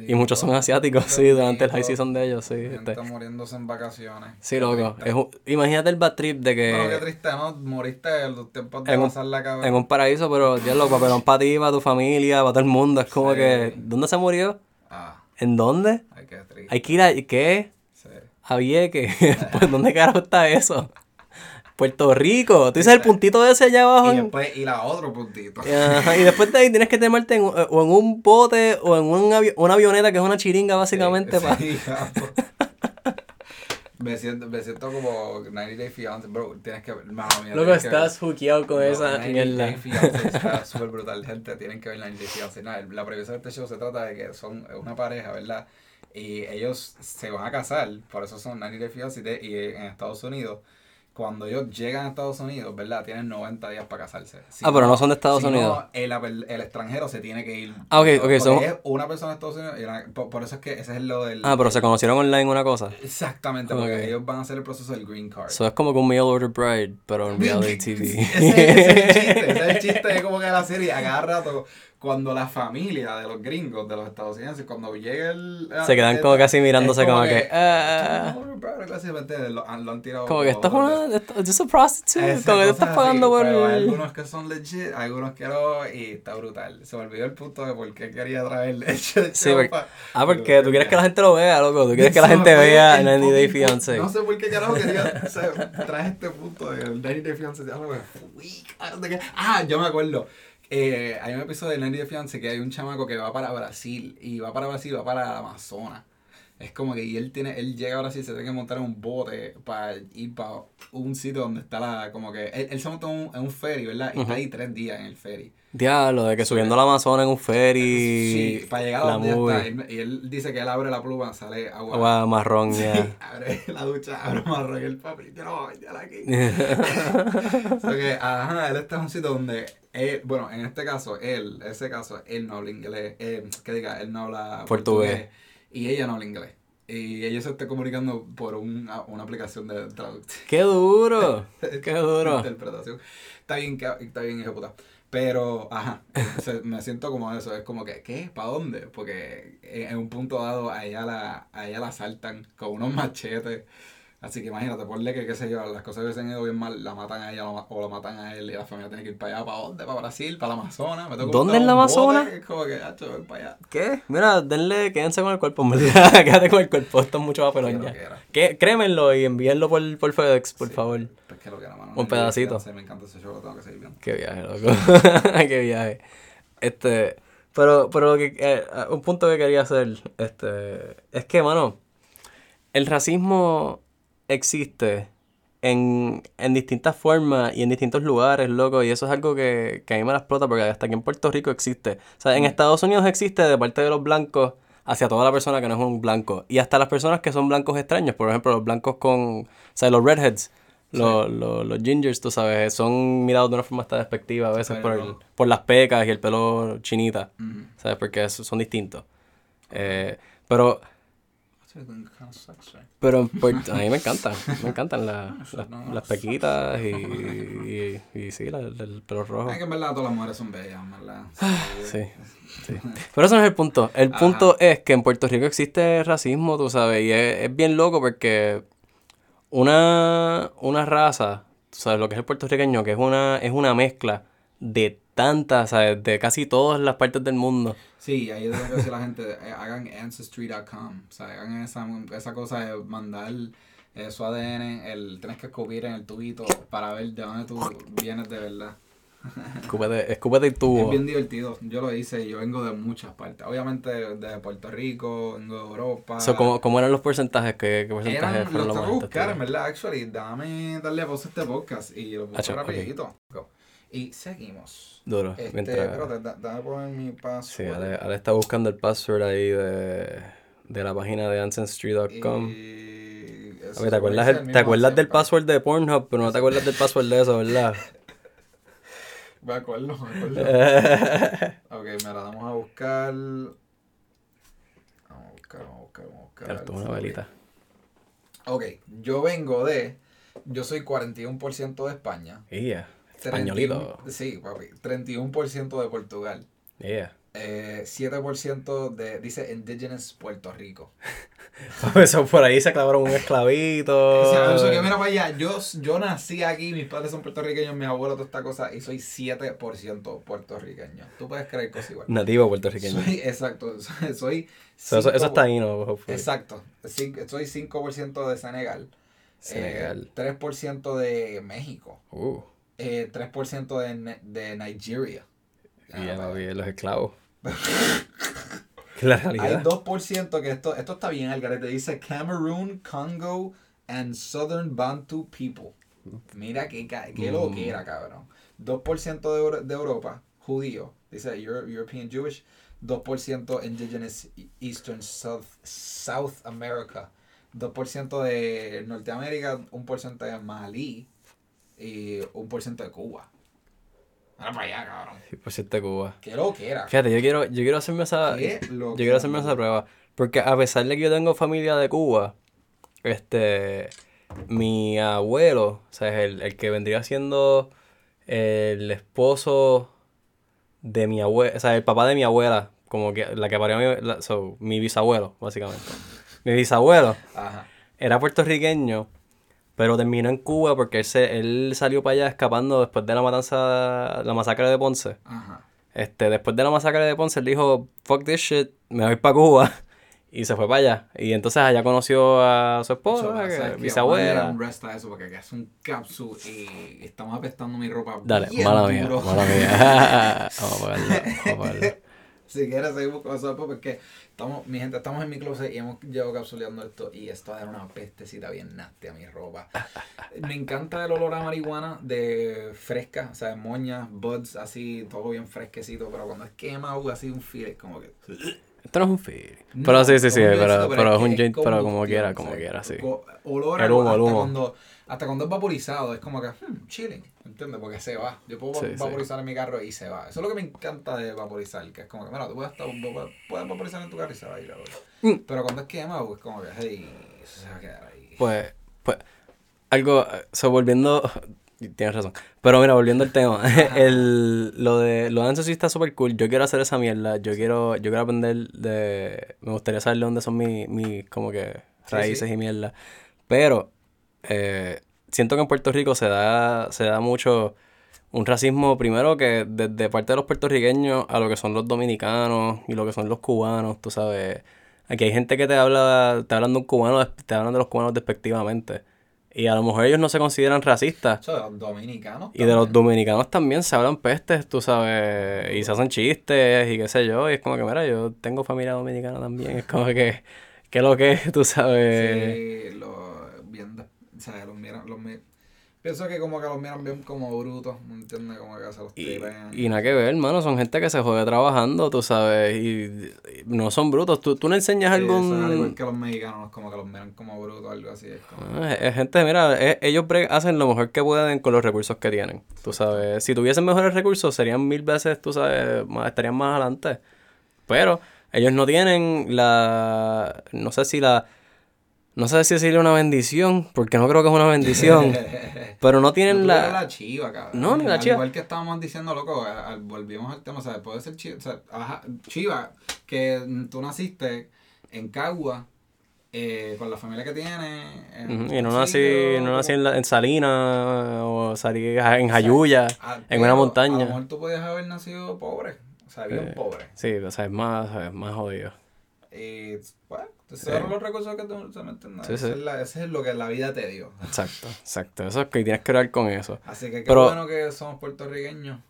Speaker 2: Y muchos son asiáticos, sí, durante el high season de ellos, sí.
Speaker 1: Gente
Speaker 2: este.
Speaker 1: muriéndose en vacaciones.
Speaker 2: Sí, loco. Es un- imagínate el bad trip de que...
Speaker 1: Bueno, qué triste, ¿no? Moriste en los tiempos de
Speaker 2: En un-
Speaker 1: pasar la cabeza.
Speaker 2: En un paraíso, pero diablo, papelón para ti, para tu familia, para todo el mundo. Es como
Speaker 1: Sí.
Speaker 2: que, ¿dónde se murió?
Speaker 1: Ah,
Speaker 2: ¿En dónde?
Speaker 1: ay, qué triste.
Speaker 2: Hay que ir a, ¿qué?
Speaker 1: Sí.
Speaker 2: A Vieques. pues, ¿dónde carajo está eso? Puerto Rico. Tú dices el puntito ese allá abajo.
Speaker 1: Y después, y la otro puntito.
Speaker 2: Ajá, y después de ahí tienes que temerte en, o en un bote o en un avi- una avioneta que es una chiringa básicamente.
Speaker 1: Sí. Me siento, me siento como 90 Day Fiancé, bro, tienes que ver, mano
Speaker 2: estás juqueado con
Speaker 1: No,
Speaker 2: esa
Speaker 1: 90
Speaker 2: mierda.
Speaker 1: Day Fiancé está súper brutal, gente, tienen que ver 90 Day Fiancé. Nada, la premisa de este show se trata de que son una pareja, ¿verdad? Y ellos se van a casar, por eso son 90 Day Fiancé, de- y en Estados Unidos, cuando ellos llegan a Estados Unidos, ¿verdad? Tienen 90 días para casarse. Si
Speaker 2: Ah, pero no son de Estados
Speaker 1: si no,
Speaker 2: Unidos.
Speaker 1: el, el extranjero se tiene que ir.
Speaker 2: Ah, ok, ok,
Speaker 1: Porque
Speaker 2: son-
Speaker 1: es una persona de Estados Unidos y una- por, por eso es que ese es lo del...
Speaker 2: Ah, pero se conocieron online una cosa.
Speaker 1: Exactamente, porque
Speaker 2: Ok.
Speaker 1: ellos van a hacer el proceso del green card.
Speaker 2: Eso es como que un mail order bride, pero en reality TV.
Speaker 1: Ese, ese es el chiste, ese es el chiste de como que la serie, a cada rato, cuando la familia de los gringos, de los estadounidenses, cuando llega el...
Speaker 2: Se quedan como casi mirándose como que,
Speaker 1: "Ah,
Speaker 2: ah".
Speaker 1: casi, ¿me entiendes? Lo, han- lo han tirado
Speaker 2: Como que
Speaker 1: por
Speaker 2: esto es
Speaker 1: otros
Speaker 2: una. Esto, es a prostitute. Como que te estás pagando por.
Speaker 1: pero hay algunos que son legit, algunos que no, y está brutal. Se me olvidó el punto de por qué quería traerle el show
Speaker 2: Sí, porque- Ah, porque tú quieres que la gente lo vea, loco. Tú quieres que la gente vea
Speaker 1: el
Speaker 2: 90 Day Fiancé.
Speaker 1: No sé por qué carajo quería o sea, traer este punto del 90 Day Fiancé. ¿de? Ah, yo me acuerdo. Eh, hay un episodio del 90 Day Fiancé que hay un chamaco que va para Brasil y va para Brasil, va para Amazonas. Es como que y él tiene, él llega a Brasil, se tiene que montar en un bote para ir para un sitio donde está la, como que, él, él se montó en un, un ferry, ¿verdad? Y está ahí tres días en el ferry.
Speaker 2: Diablo, de que subiendo la Amazonas en un ferry.
Speaker 1: Sí, para llegar a
Speaker 2: la
Speaker 1: donde está. Él- Y él dice que él abre la pluma, sale agua.
Speaker 2: Agua marrón, ya.
Speaker 1: Sí, abre la ducha, abre marrón y el papi, yo no voy a meter aquí. o sea que, ajá, él está en un sitio donde él, bueno, en este caso, él, ese caso, él no habla inglés, eh, que diga, él no habla
Speaker 2: Portugués.
Speaker 1: portugués. y ella no habla inglés. Y ellos se están comunicando por un- una aplicación de traducción.
Speaker 2: ¡Qué duro! ¡Qué duro!
Speaker 1: interpretación. Está bien, está bien, puta. Pero, ajá, se- me siento como eso. Es como que, ¿qué? ¿Para dónde? Porque en, en un punto dado a ella la, a ella la asaltan con unos machetes. Así que imagínate, ponle que, qué sé yo, las cosas hubiesen ido bien mal, la matan a ella o la- matan a él y la familia tiene que ir para allá, ¿para dónde? ¿Para Brasil? ¿Para el Amazonas? Me
Speaker 2: ¿Dónde en la
Speaker 1: bote,
Speaker 2: Amazonas?
Speaker 1: Es como que, hacho, voy para allá.
Speaker 2: ¿Qué? Mira, denle, quédense con el cuerpo, en verdad. Quédate con el cuerpo, esto es mucho más pelón ya.
Speaker 1: que
Speaker 2: créemenlo y envíenlo por, por FedEx, por
Speaker 1: Sí.
Speaker 2: favor.
Speaker 1: Pues que lo que era, mano.
Speaker 2: Un pedacito.
Speaker 1: Me encanta ese show, lo tengo que seguir viendo.
Speaker 2: Qué viaje, loco. Qué viaje. Este, pero, pero lo que, eh, un punto que quería hacer, este, es que, mano, el racismo existe en, en distintas formas y en distintos lugares, loco, y eso es algo que, que a mí me la explota porque hasta aquí en Puerto Rico existe. O sea, en Estados Unidos existe de parte de los blancos hacia toda la persona que no es un blanco. Y hasta las personas que son blancos extraños, por ejemplo, los blancos con, o sea, los redheads, los, los, los gingers, tú sabes, son mirados de una forma hasta despectiva a veces por, el- por las pecas y el pelo chinita. ¿sabes? Porque son distintos. Eh, pero pero en Puerto- a mí me encantan, me encantan la- las,
Speaker 1: no,
Speaker 2: las pequitas y, y, y sí, la- la- el pelo rojo.
Speaker 1: Es que en verdad todas las mujeres son bellas, en verdad.
Speaker 2: Sí, sí. Pero eso no es el punto. El
Speaker 1: Ajá.
Speaker 2: punto es que en Puerto Rico existe racismo, tú sabes, y es, es bien loco porque una, una raza, tú sabes, lo que es el puertorriqueño, que es una, es una mezcla de tantas, ¿sabes? De casi todas las partes del mundo.
Speaker 1: Sí, ahí tengo que decir a la gente, eh, hagan ancestry.com, o sea, hagan esa, esa cosa de mandar eh, su ADN, el, tienes que escupir en el tubito para ver de dónde tú vienes de verdad.
Speaker 2: Escúpete, escúpete el
Speaker 1: Es
Speaker 2: tubo.
Speaker 1: bien divertido, yo lo hice, yo vengo de muchas partes, obviamente de Puerto Rico, vengo de Europa.
Speaker 2: So, ¿cómo, cómo eran los porcentajes? ¿Qué, qué porcentajes
Speaker 1: Eran,
Speaker 2: fueron
Speaker 1: los
Speaker 2: los más
Speaker 1: que buscar, en verdad, actually, dame darle pausa a este podcast y lo busco
Speaker 2: Hacho, ok.
Speaker 1: rapidito. Y seguimos.
Speaker 2: Duro.
Speaker 1: Este,
Speaker 2: mientras-
Speaker 1: espérate, da- dame poner mi
Speaker 2: Sí,
Speaker 1: password.
Speaker 2: Ale, Ale está buscando el password ahí de, de la página de ancestry.com.
Speaker 1: Y
Speaker 2: A ver, ¿te acuerdas,
Speaker 1: parece
Speaker 2: el-
Speaker 1: el
Speaker 2: ¿te
Speaker 1: mismo
Speaker 2: acuerdas del password de Pornhub? Pero no te acuerdas del password de eso, ¿verdad?
Speaker 1: Me acuerdo, me acuerdo. ok, mira, vamos a buscar. Vamos a buscar, vamos a buscar, vamos a buscar.
Speaker 2: Una velita.
Speaker 1: Ok, yo vengo de. Yo soy 41% de España.
Speaker 2: Yeah.
Speaker 1: 31
Speaker 2: Españolito.
Speaker 1: Sí, papi. 31% de Portugal.
Speaker 2: Yeah.
Speaker 1: Eh, 7% de. Dice Indigenous Puerto Rico.
Speaker 2: Eso por ahí se clavaron un esclavito.
Speaker 1: O sea, que mira para allá. Yo, yo nací aquí, mis padres son puertorriqueños, mis abuelos, toda esta cosa, y soy 7% puertorriqueño. Tú puedes creer cosas igual.
Speaker 2: Nativo puertorriqueño.
Speaker 1: Soy, exacto, soy...
Speaker 2: So, eso, eso
Speaker 1: cinco
Speaker 2: está ahí, ¿no?
Speaker 1: Exacto, soy 5% de Senegal,
Speaker 2: Senegal.
Speaker 1: Eh, 3% de México.
Speaker 2: Uh,
Speaker 1: Eh, 3% de, de Nigeria.
Speaker 2: y ya
Speaker 1: Ah,
Speaker 2: no vi los esclavos. la
Speaker 1: Hay
Speaker 2: realidad.
Speaker 1: 2% que esto, esto está bien, Algarete. Dice Cameroon, Congo and Southern Bantu people. Mira qué, qué lo que era, cabrón. 2% de, Euro- de Europa, judío. Dice Euro- European Jewish. 2% Indigenous Eastern South, South America. 2% de Norteamérica, 1% de Malí y 1% de Cuba. Ahora para allá, cabrón.
Speaker 2: Sí, por cierto, Cuba.
Speaker 1: Qué lo que era.
Speaker 2: Fíjate, yo quiero, yo quiero hacerme esa. Yo quiero
Speaker 1: era,
Speaker 2: hacerme esa prueba. Porque a pesar de que yo tengo familia de Cuba, este. Mi abuelo, o sea, el, el que vendría siendo el esposo de mi abuela, o sea, el papá de mi abuela, como que la que parió mi, la- so, mi bisabuelo, básicamente. Mi bisabuelo
Speaker 1: Ajá.
Speaker 2: era puertorriqueño, pero terminó en Cuba porque él, se- él salió para allá escapando después de la matanza, la masacre de Ponce.
Speaker 1: Ajá.
Speaker 2: Este, después de la masacre de Ponce, él dijo, fuck this shit, me voy para Cuba. Y se fue para allá. Y entonces allá conoció a su esposa,
Speaker 1: un rest a eso porque es un capsule y estamos apestando mi ropa.
Speaker 2: Dale,
Speaker 1: bien
Speaker 2: mala mía,
Speaker 1: duro.
Speaker 2: mala mía. vamos a vamos a.
Speaker 1: Si quieres seguimos con eso después porque estamos, mi gente, estamos en mi closet y hemos llevado capsuleando esto y esto va a dar una pestecita bien nasty a mi ropa. Me encanta el olor a marihuana de fresca, o sea, de moña, buds, así, todo bien fresquecito, pero cuando es quemado, así un feel, como que...
Speaker 2: Esto no es un.
Speaker 1: No,
Speaker 2: Pero sí, sí, sí, pero,
Speaker 1: besito,
Speaker 2: pero es un joint, pero como quiera, como quiera, sí.
Speaker 1: Olor
Speaker 2: El
Speaker 1: a
Speaker 2: humo, el humo.
Speaker 1: Cuando, hasta cuando es vaporizado, es como que, hmm, chilling, ¿entiendes? Porque se va. Yo puedo
Speaker 2: Sí, sí.
Speaker 1: vaporizar en mi carro y se va. Eso es lo que me encanta de vaporizar, que es como que, mira, tú puedes, estar, puedes, vaporizar en tu carro y se va a ir. ahora.
Speaker 2: Mm.
Speaker 1: Pero cuando es quemado, es como que, hey, eso se va a quedar ahí.
Speaker 2: Pues, pues, algo, o sea, volviendo, tienes razón, pero mira, volviendo al tema, el, lo de, lo de Ancestry está súper cool, yo quiero hacer esa mierda, yo quiero, yo quiero aprender de, me gustaría saber de dónde son mis, mis, como que,
Speaker 1: Sí,
Speaker 2: raíces
Speaker 1: sí.
Speaker 2: y mierda, pero, eh, siento que en Puerto Rico se da, se da mucho un racismo, primero que desde parte de los puertorriqueños a lo que son los dominicanos y lo que son los cubanos, tú sabes, Aquí hay gente que te habla, te hablan de un cubano, te hablan de los cubanos despectivamente. Y a lo mejor ellos no se consideran racistas.
Speaker 1: Eso de los dominicanos.
Speaker 2: Y de los
Speaker 1: también.
Speaker 2: dominicanos también se hablan pestes, tú sabes, y se hacen chistes y qué sé yo. Y es como que, mira, yo tengo familia dominicana también. Es como que, ¿qué es lo que es? Tú sabes.
Speaker 1: Sí, lo, los miran, los mi- Pienso que como que los miran bien como brutos, ¿me entiendes? Como que se los
Speaker 2: Y,
Speaker 1: tripean.
Speaker 2: y nada que ver, hermano, son gente que se jode trabajando, tú sabes, y, y no son brutos. Tú, tú le enseñas
Speaker 1: Sí, eso es al igual
Speaker 2: algún...
Speaker 1: que los mexicanos, como que los miran como brutos algo así. Es como...
Speaker 2: Ah, Es, gente, mira, es- ellos hacen lo mejor que pueden con los recursos que tienen. Tú sabes, si tuviesen mejores recursos, serían mil veces, tú sabes, más, estarían más adelante. Pero ellos no tienen la. No sé si la. No sé si decirle una bendición, porque no creo que es una bendición. pero no tienen
Speaker 1: No
Speaker 2: la.
Speaker 1: la chiva, cabrón.
Speaker 2: No, ni la
Speaker 1: Al
Speaker 2: chiva.
Speaker 1: Igual que estábamos diciendo, loco, al- volvimos al tema, o sea, puede ser chiva, o sea, ajá, chiva, que tú naciste en Cagua, eh, con la familia que tienes. en
Speaker 2: Y no nací, no nací en, la- en Salinas o salí en Jayuya, en una
Speaker 1: A lo
Speaker 2: montaña.
Speaker 1: mejor tú podías haber nacido pobre, o sea, bien
Speaker 2: Eh,
Speaker 1: pobre.
Speaker 2: Sí, o sea, es más, es más jodido.
Speaker 1: Y, bueno, esos eran los recursos que tú, o sea, ¿me entiendes?
Speaker 2: Sí,
Speaker 1: Eso
Speaker 2: sí.
Speaker 1: es la- Ese es lo que la vida te dio.
Speaker 2: Exacto, exacto. Eso es que tienes que ver con eso.
Speaker 1: Así que qué
Speaker 2: Pero-
Speaker 1: bueno que somos puertorriqueños.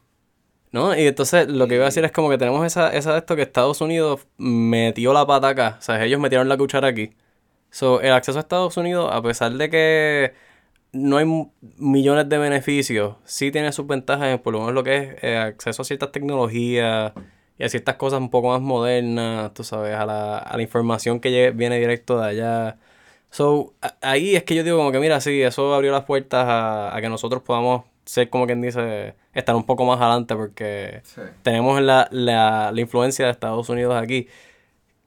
Speaker 2: ¿No? Y entonces lo que iba a decir es como que tenemos esa, esa de esto que Estados Unidos metió la pata acá. O sea, ellos metieron la cuchara aquí. So, el acceso a Estados Unidos, a pesar de que no hay millones de beneficios, sí tiene sus ventajas, en por lo menos lo que es eh, acceso a ciertas tecnologías y a ciertas cosas un poco más modernas, tú sabes, a la, a la información que llegue- viene directo de allá. So, a- ahí es que yo digo como que mira, sí, eso abrió las puertas a, a que nosotros podamos ser como quien dice, estar un poco más adelante porque
Speaker 1: Sí.
Speaker 2: tenemos la, la, la influencia de Estados Unidos aquí,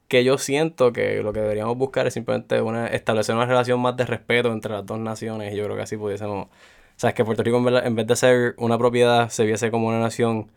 Speaker 2: que yo siento que lo que deberíamos buscar es simplemente una, establecer una relación más de respeto entre las dos naciones y yo creo que así pudiésemos, o sea, que Puerto Rico en vez de ser una propiedad se viese como una nación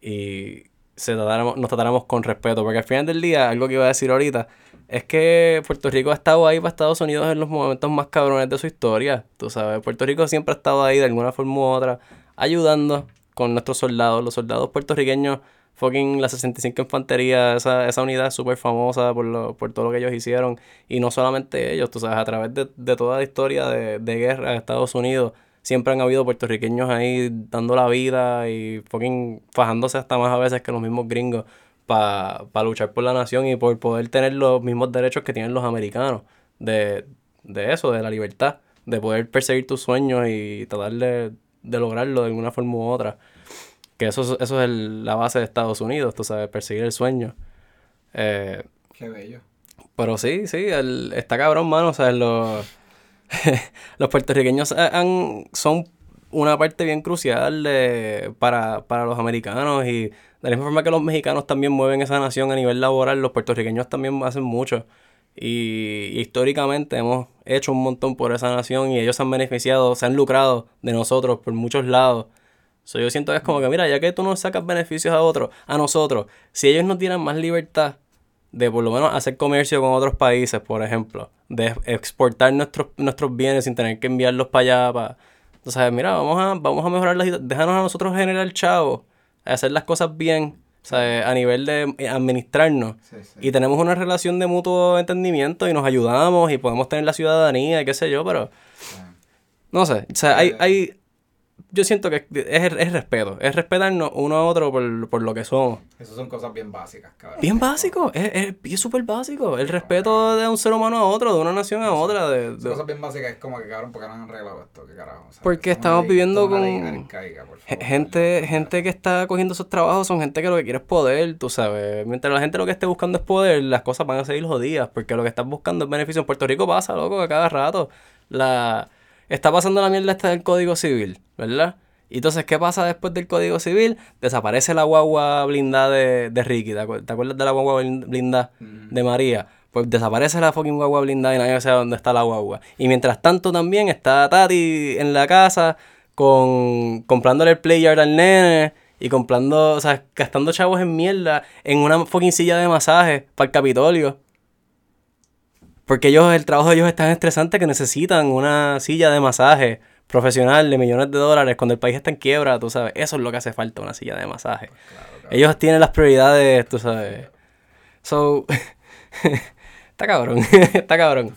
Speaker 2: y se tratáramos, nos tratáramos con respeto, porque al final del día, algo que iba a decir ahorita, es que Puerto Rico ha estado ahí para Estados Unidos en los momentos más cabrones de su historia, tú sabes, Puerto Rico siempre ha estado ahí de alguna forma u otra, ayudando con nuestros soldados, los soldados puertorriqueños fucking la 65 Infantería, esa, esa unidad súper famosa por, lo, por todo lo que ellos hicieron. Y no solamente ellos, tú sabes, a través de, de toda la historia de, de guerra de Estados Unidos, siempre han habido puertorriqueños ahí dando la vida y fucking fajándose hasta más a veces que los mismos gringos para luchar por la nación y por poder tener los mismos derechos que tienen los americanos de, de eso, de la libertad, de poder perseguir tus sueños y tratar de, de lograrlo de alguna forma u otra. Que eso, eso es la base de Estados Unidos, tú sabes, perseguir el sueño. Eh,
Speaker 1: Qué bello.
Speaker 2: Pero sí, sí, el, está cabrón, mano. O sea, los, los puertorriqueños han, son una parte bien crucial para, para los americanos y de la misma forma que los mexicanos también mueven esa nación a nivel laboral, los puertorriqueños también hacen mucho. Y, históricamente hemos hecho un montón por esa nación y ellos se han beneficiado, se han lucrado de nosotros por muchos lados. So, yo siento que es como que, mira, ya que tú nos sacas beneficios a otros, a nosotros, si ellos nos dieran más libertad de por lo menos hacer comercio con otros países, por ejemplo, de exportar nuestros, nuestros bienes sin tener que enviarlos para allá, para... Entonces, mira, vamos a, vamos a mejorar la déjanos a nosotros generar chavo, hacer las cosas bien, o sea, a nivel de administrarnos. Y tenemos una relación de mutuo entendimiento y nos ayudamos y podemos tener la ciudadanía y qué sé yo, pero... No sé, o sea, hay, eh, hay, yo siento que es, es respeto, es respetarnos uno a otro por, por, lo que somos.
Speaker 1: Esas son cosas bien básicas, cabrón.
Speaker 2: Bien básico, es súper es, básico. El respeto de un ser humano a otro, de una nación a otra. De,
Speaker 1: de... Cosas bien básicas es como que, cabrón, ¿por qué no han arreglado esto? ¿Qué carajo?
Speaker 2: Porque estamos viviendo con gente, gente que está cogiendo esos trabajos, son gente que lo que quiere es poder, tú sabes. Mientras la gente lo que esté buscando es poder, las cosas van a seguir jodidas, porque lo que estás buscando es beneficio. En Puerto Rico pasa, loco, que cada rato la está pasando la mierda esta del Código Civil, ¿verdad? Y entonces, ¿qué pasa después del Código Civil? Desaparece la guagua blindada de, de Ricky. ¿Te, acuerdas de la guagua blindada de María? Pues desaparece la fucking guagua blindada y nadie sabe dónde está la guagua. Y mientras tanto también está Tati en la casa con comprándole el player al nene y comprando, o sea, gastando chavos en mierda en una fucking silla de masaje para el Capitolio. Porque ellos, el trabajo de ellos es tan estresante que necesitan una silla de masaje profesional de millones de dólares cuando el país está en quiebra, tú sabes. Eso es lo que hace falta, una silla de masaje. Pues ellos tienen las prioridades, tú sabes. So, está cabrón, está cabrón.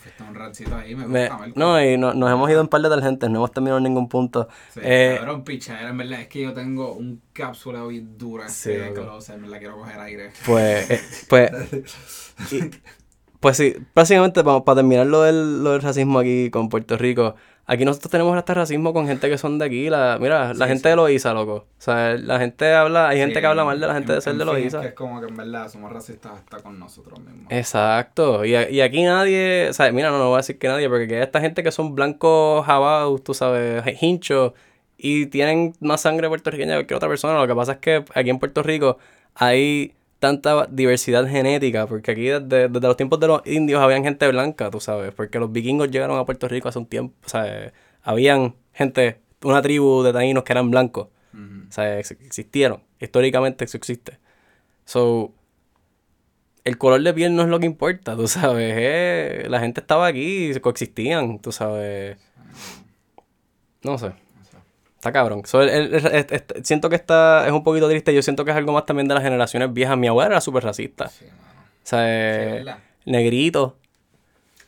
Speaker 2: no, y no, nos hemos ido un par de tarjetas, no hemos terminado en ningún punto.
Speaker 1: Sí, eh, cabrón, picha, en verdad es que yo tengo un cápsula bien dura sí, que me la quiero coger aire.
Speaker 2: Pues, eh, pues, Pues sí, básicamente para, para terminar lo del, lo del racismo aquí con Puerto Rico, aquí nosotros tenemos hasta racismo con gente que son de aquí. La, mira, la gente de Loiza, loco. O sea, la gente habla, hay gente que habla mal de la gente de ser de Loiza.
Speaker 1: Es, que es como que en verdad somos racistas hasta con nosotros mismos.
Speaker 2: Exacto. Y, y aquí nadie, o sea, mira, no, no voy a decir que nadie, porque hay esta gente que son blancos jabados, tú sabes, hinchos, y tienen más sangre puertorriqueña que otra persona. Lo que pasa es que aquí en Puerto Rico hay tanta diversidad genética, porque aquí desde, los tiempos de los indios habían gente blanca, tú sabes, porque los vikingos llegaron a Puerto Rico hace un tiempo, o sea, habían gente, una tribu de taínos que eran blancos, o sea, existieron, históricamente eso existe. So, el color de piel no es lo que importa, tú sabes, eh, la gente estaba aquí y coexistían, tú sabes. No sé. Está cabrón. siento que está, es un poquito triste. Yo siento que es algo más también de las generaciones viejas. Mi abuela era súper racista. Sí, mano. O sea, eh, negrito.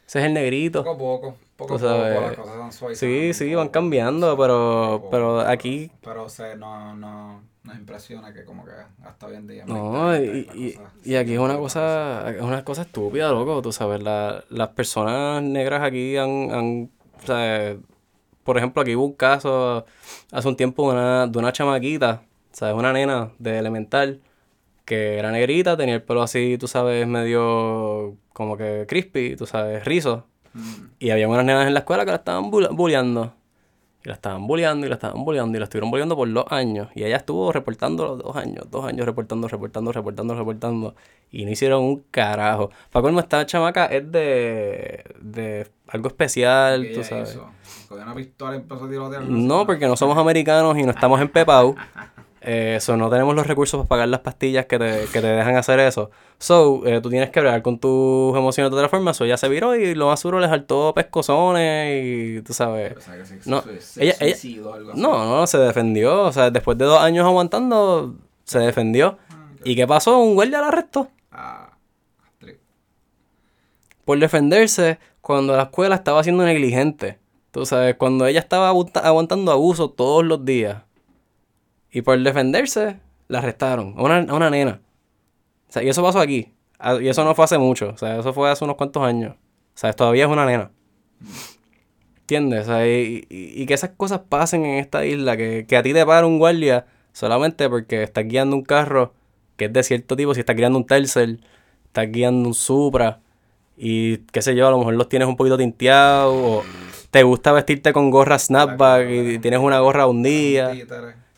Speaker 2: Ese es el negrito.
Speaker 1: Poco a poco. Poco a poco las cosas van
Speaker 2: Sí, sí, van cambiando, pero, pero aquí...
Speaker 1: Pero o sea, no, no, nos impresiona que como que hasta hoy en día...
Speaker 2: No, y, y, aquí es una cosa, es una cosa estúpida, loco, tú sabes, la, las personas negras aquí han, han o sea, por ejemplo, aquí hubo un caso hace un tiempo de una, de una chamaquita, ¿sabes? Una nena de elemental que era negrita, tenía el pelo así, tú sabes, medio como que crispy, tú sabes, rizo. Mm. Y había unas nenas en la escuela que la estaban bulleando. Y la estaban bulleando y la estaban bulleando y la estuvieron bulleando por dos años. Y ella estuvo reportando los dos años, dos años reportando, reportando, reportando, reportando. Y no hicieron un carajo. Para colmo, esta chamaca es de, de algo especial, tú sabes.
Speaker 1: Una pistola empezó a
Speaker 2: No, porque no somos americanos y no estamos en Pepau. Eso, no tenemos los recursos para pagar las pastillas que te, que te dejan hacer eso. So, eh, tú tienes que bregar con tus emociones de otra forma. So, ella se viró y lo más seguro le saltó pescozones y tú sabes. no, ella, ella, no, no, se defendió. O sea, después de dos años aguantando, se defendió. ¿Y qué pasó? Un guardia la arrestó.
Speaker 1: Ah.
Speaker 2: Por defenderse cuando la escuela estaba siendo negligente. Tú sabes, cuando ella estaba aguanta- aguantando abuso todos los días. Y por defenderse, la arrestaron. A una, a una nena. O sea, y eso pasó aquí. Ah, Y eso no fue hace mucho. O sea, eso fue hace unos cuantos años. O sea, todavía es una nena. ¿Entiendes? O sea, y, y- y que esas cosas pasen en esta isla. Que, que a ti te para un guardia solamente porque estás guiando un carro que es de cierto tipo. Si estás guiando un Tercel, estás guiando un Supra. Y qué sé yo, a lo mejor los tienes un poquito tinteados. O te gusta vestirte con gorra snapback y tienes una gorra un día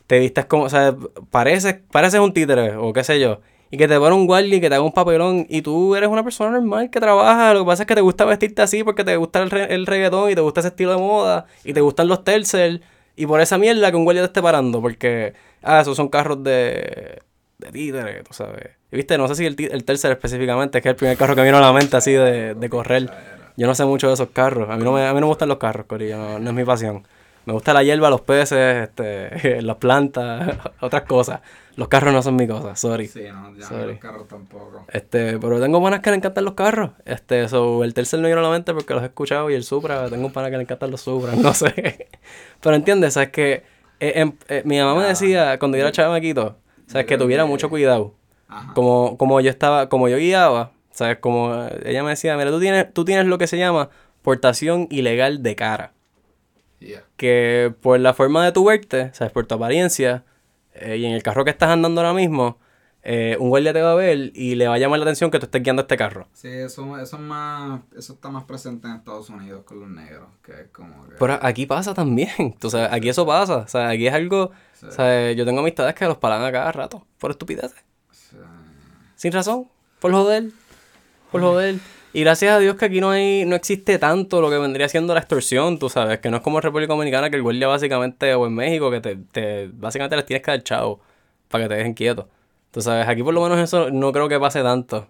Speaker 2: te vistes como, o sea, pareces, pareces un títere o qué sé yo. Y que te pone un guardia y que te haga un papelón y tú eres una persona normal que trabaja. Lo que pasa es que te gusta vestirte así porque te gusta el, re- el reggaetón y te gusta ese estilo de moda y te gustan los tercel. Y por esa mierda que un guardia te esté parando porque, ah, esos son carros de, de títere, tú sabes. Y viste, no sé si el, el tercel específicamente, es que es el primer carro que me vino a la mente así de, de correr. Yo no sé mucho de esos carros. A mí no me, a mí no me gustan los carros, Corillo. No, no es mi pasión. Me gusta la hierba, los peces, este, las plantas, otras cosas. Los carros no son mi cosa, sorry.
Speaker 1: Sí, no, ya
Speaker 2: Sorry.
Speaker 1: los carros tampoco.
Speaker 2: Este, pero tengo panas que le encantan los carros. Este, so, el tercer no vino a la mente porque los he escuchado y el Supra, tengo un pana que le encantan los Supra, no sé. Pero entiendes, sabes que eh, em- eh, mi mamá me decía cuando yo era chamaquito, sabes que tuviera mucho cuidado.
Speaker 1: Ajá.
Speaker 2: Como, como yo estaba, como yo guiaba, sabes, como eh, ella me decía, mira, tú tienes, tú tienes lo que se llama portación ilegal de cara.
Speaker 1: Yeah.
Speaker 2: que por la forma de tu verte, sabes, por tu apariencia, eh, y en el carro que estás andando ahora mismo, eh, un guardia te va a ver y le va a llamar la atención que tú estés guiando este carro.
Speaker 1: Sí, eso, eso es más, eso está más presente en Estados Unidos con los negros, que es como que...
Speaker 2: Pero aquí pasa también, tú sabes, aquí eso pasa, o sea, aquí es algo,
Speaker 1: Sí.
Speaker 2: o sea, yo tengo amistades que los paran a cada rato, por estupideces,
Speaker 1: Sí.
Speaker 2: sin razón, por joder, por joder. Y gracias a Dios que aquí no hay, no existe tanto lo que vendría siendo la extorsión, tú sabes, que no es como en República Dominicana que el guardia básicamente, o en México, que te, te básicamente les tienes que dar chavo para que te dejen quieto. Tú sabes, aquí por lo menos eso no creo que pase tanto.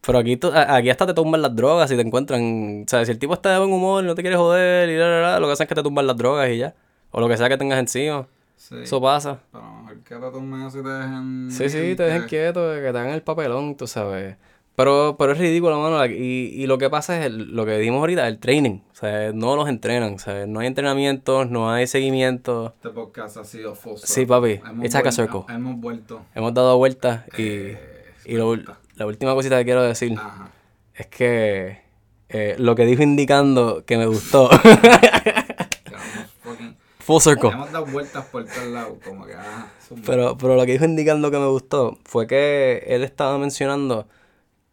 Speaker 2: Pero aquí, aquí hasta te tumban las drogas y te encuentran, o sea, si el tipo está de buen humor y no te quiere joder y la, la, la, lo que hacen es que te tumban las drogas y ya. O lo que sea que tengas encima.
Speaker 1: Sí.
Speaker 2: Eso pasa.
Speaker 1: Pero a lo mejor que te eso y te dejen...
Speaker 2: Sí, sí, te dejen quieto, que te hagan el papelón, tú sabes. Pero, pero es ridículo, mano. Y, y lo que pasa es el- lo que dijimos ahorita, el training. O sea, no los entrenan. O sea, no hay entrenamientos, no hay seguimiento.
Speaker 1: Este podcast ha sido full
Speaker 2: Sí, papi.
Speaker 1: Hemos
Speaker 2: It's like a
Speaker 1: vuelto-
Speaker 2: circle.
Speaker 1: Hemos vuelto.
Speaker 2: Hemos dado vueltas y,
Speaker 1: Eh,
Speaker 2: y lo- la última cosita que quiero decir
Speaker 1: Ajá.
Speaker 2: es que eh, lo que dijo indicando que me gustó. Full circle.
Speaker 1: Hemos dado vueltas por todos lados, como que... Ah.
Speaker 2: Pero, pero lo que dijo indicando que me gustó fue que él estaba mencionando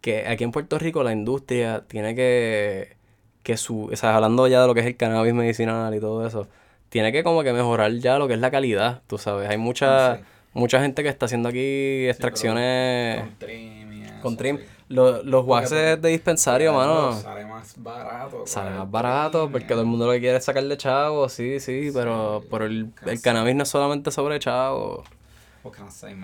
Speaker 2: que aquí en Puerto Rico la industria tiene que, que su, o sea, hablando ya de lo que es el cannabis medicinal y todo eso, tiene que como que mejorar ya lo que es la calidad, tú sabes. Hay mucha,
Speaker 1: Sí.
Speaker 2: mucha gente que está haciendo aquí extracciones
Speaker 1: Con trim y eso,
Speaker 2: con trim.
Speaker 1: sí.
Speaker 2: Los
Speaker 1: Porque-
Speaker 2: waxes de dispensario, mano.
Speaker 1: Sale más barato.
Speaker 2: Sale más barato porque todo el mundo lo que quiere es sacarle chavo, sí, sí, pero, pero el, el cannabis no es solamente sobre chavo.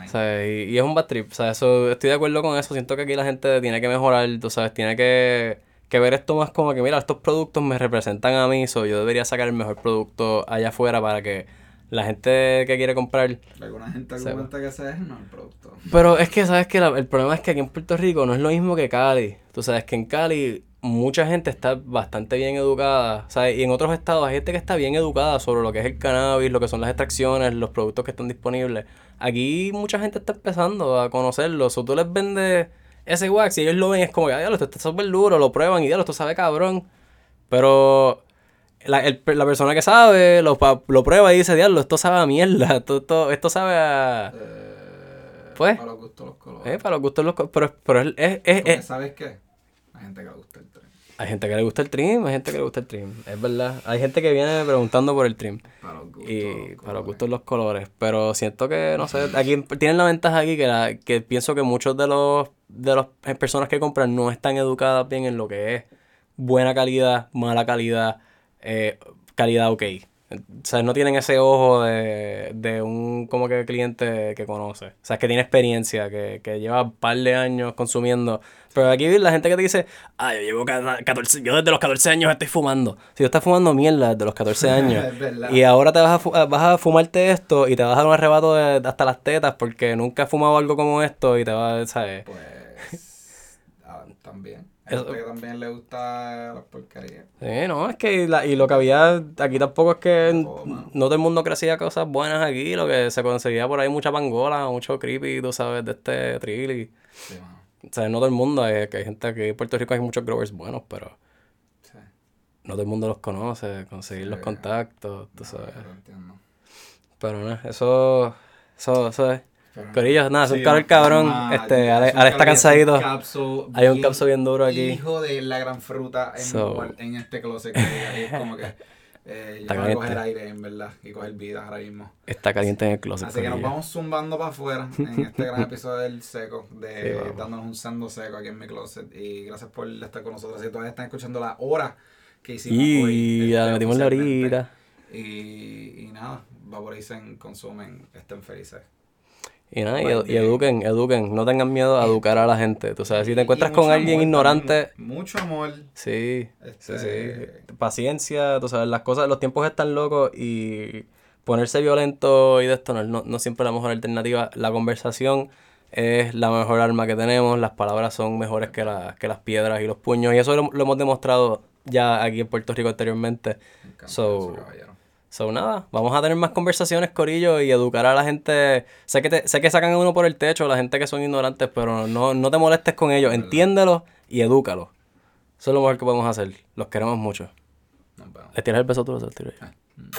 Speaker 2: Sea, y, y es un bad trip, o sea, eso, estoy de acuerdo con eso, siento que aquí la gente tiene que mejorar, tú sabes, tiene que, que ver esto más como que, mira, estos productos me representan a mí, so yo debería sacar el mejor producto allá afuera para que la gente que quiere comprar...
Speaker 1: Alguna gente argumenta que ese es el producto.
Speaker 2: Pero es que, ¿sabes que El problema es que aquí en Puerto Rico no es lo mismo que Cali, tú sabes que en Cali mucha gente está bastante bien educada, ¿sabes? Y en otros estados hay gente que está bien educada sobre lo que es el cannabis, lo que son las extracciones, los productos que están disponibles. Aquí mucha gente está empezando a conocerlo. O tú les vendes ese wax y ellos lo ven es como, ay, esto está súper duro, lo prueban y diablo, esto sabe cabrón. Pero la, el- la persona que sabe lo, lo prueba y dice, diablo, esto sabe a mierda, esto, esto, esto sabe a...
Speaker 1: Eh,
Speaker 2: Pues.
Speaker 1: Para los gustos los colores.
Speaker 2: Eh, para los gustos los... co- Pero, pero es, es, es-
Speaker 1: ¿Sabes qué? Hay gente que le gusta el.
Speaker 2: Hay gente que le gusta el trim, hay gente que le gusta el trim. Es verdad. Hay gente que viene preguntando por el trim.
Speaker 1: Para los gustos
Speaker 2: Y para los gustos los colores. Pero siento que, no sé, aquí tienen la ventaja aquí que, la, que pienso que muchos de los de las personas que compran no están educadas bien en lo que es buena calidad, mala calidad, eh, calidad ok. O sea, no tienen ese ojo de, de un como que cliente que conoce. O sea, que tiene experiencia, que, que lleva un par de años consumiendo. Pero aquí la gente que te dice, ah, yo llevo 14, yo desde los 14 años estoy fumando. Si tú estás fumando mierda desde los 14 años y ahora te vas a, fu- vas a fumarte esto y te vas a dar un arrebato de, hasta las tetas porque nunca has fumado algo como esto y te vas, ¿sabes?
Speaker 1: Pues. ah, también. Hay
Speaker 2: Eso-
Speaker 1: gente que también le gusta las porquerías.
Speaker 2: Sí, no, es que la- y lo que había aquí tampoco es que
Speaker 1: todo,
Speaker 2: no todo el mundo crecía cosas buenas aquí, lo que se conseguía por ahí mucha pangola, mucho creepy, tú sabes, de este trilly.
Speaker 1: Sí.
Speaker 2: O sea, no todo el mundo, hay, que hay gente aquí en Puerto Rico hay muchos growers buenos, pero
Speaker 1: Sí.
Speaker 2: no todo el mundo los conoce, conseguir los contactos, tú
Speaker 1: No,
Speaker 2: sabes. Pero no, eso, eso, eso es.
Speaker 1: Pero-
Speaker 2: Corillo, nada, un
Speaker 1: Sí, vamos
Speaker 2: cabrón. Este,
Speaker 1: es
Speaker 2: Ale está cansadito.
Speaker 1: capso
Speaker 2: Hay un capso bien duro aquí.
Speaker 1: Hijo de la gran fruta en,
Speaker 2: So-
Speaker 1: en este closet. Que y es como que. Eh,
Speaker 2: Está
Speaker 1: yo voy a
Speaker 2: caliente.
Speaker 1: coger aire, en verdad, y coger vida ahora mismo.
Speaker 2: Está caliente en el closet.
Speaker 1: Así que nos vamos zumbando para afuera en este gran episodio del seco, de
Speaker 2: Sí,
Speaker 1: dándonos un sando seco aquí en mi closet. Y gracias por estar con nosotros. Si todavía están escuchando la hora que hicimos hoy.
Speaker 2: Y
Speaker 1: este,
Speaker 2: ya le metimos la horita.
Speaker 1: Y, y nada, vaporicen, consumen, estén felices.
Speaker 2: Y nada, y,
Speaker 1: Pues,
Speaker 2: y eduquen, eduquen. No tengan miedo a educar a la gente. Tú sabes, si te encuentras con alguien
Speaker 1: amor
Speaker 2: ignorante,
Speaker 1: mucho amor.
Speaker 2: sí, sí,
Speaker 1: Este-
Speaker 2: sí. Paciencia, tú sabes, las cosas, los tiempos están locos y ponerse violento y de esto no, no, siempre es la mejor alternativa. La conversación es la mejor arma que tenemos. Las palabras son mejores que, la- que las piedras y los puños. Y eso lo, lo hemos demostrado ya aquí en Puerto Rico anteriormente. So-. So, nada, vamos a tener más conversaciones, Corillo, y educar a la gente. Sé que, te- sé que sacan a uno por el techo, la gente que son ignorantes, pero no, no te molestes con ellos. Entiéndelos y edúcalos. Eso es lo mejor que podemos hacer. Los queremos mucho.
Speaker 1: Nos vemos.
Speaker 2: ¿Le tiras el beso tú o se lo tiro yo?
Speaker 1: Mm.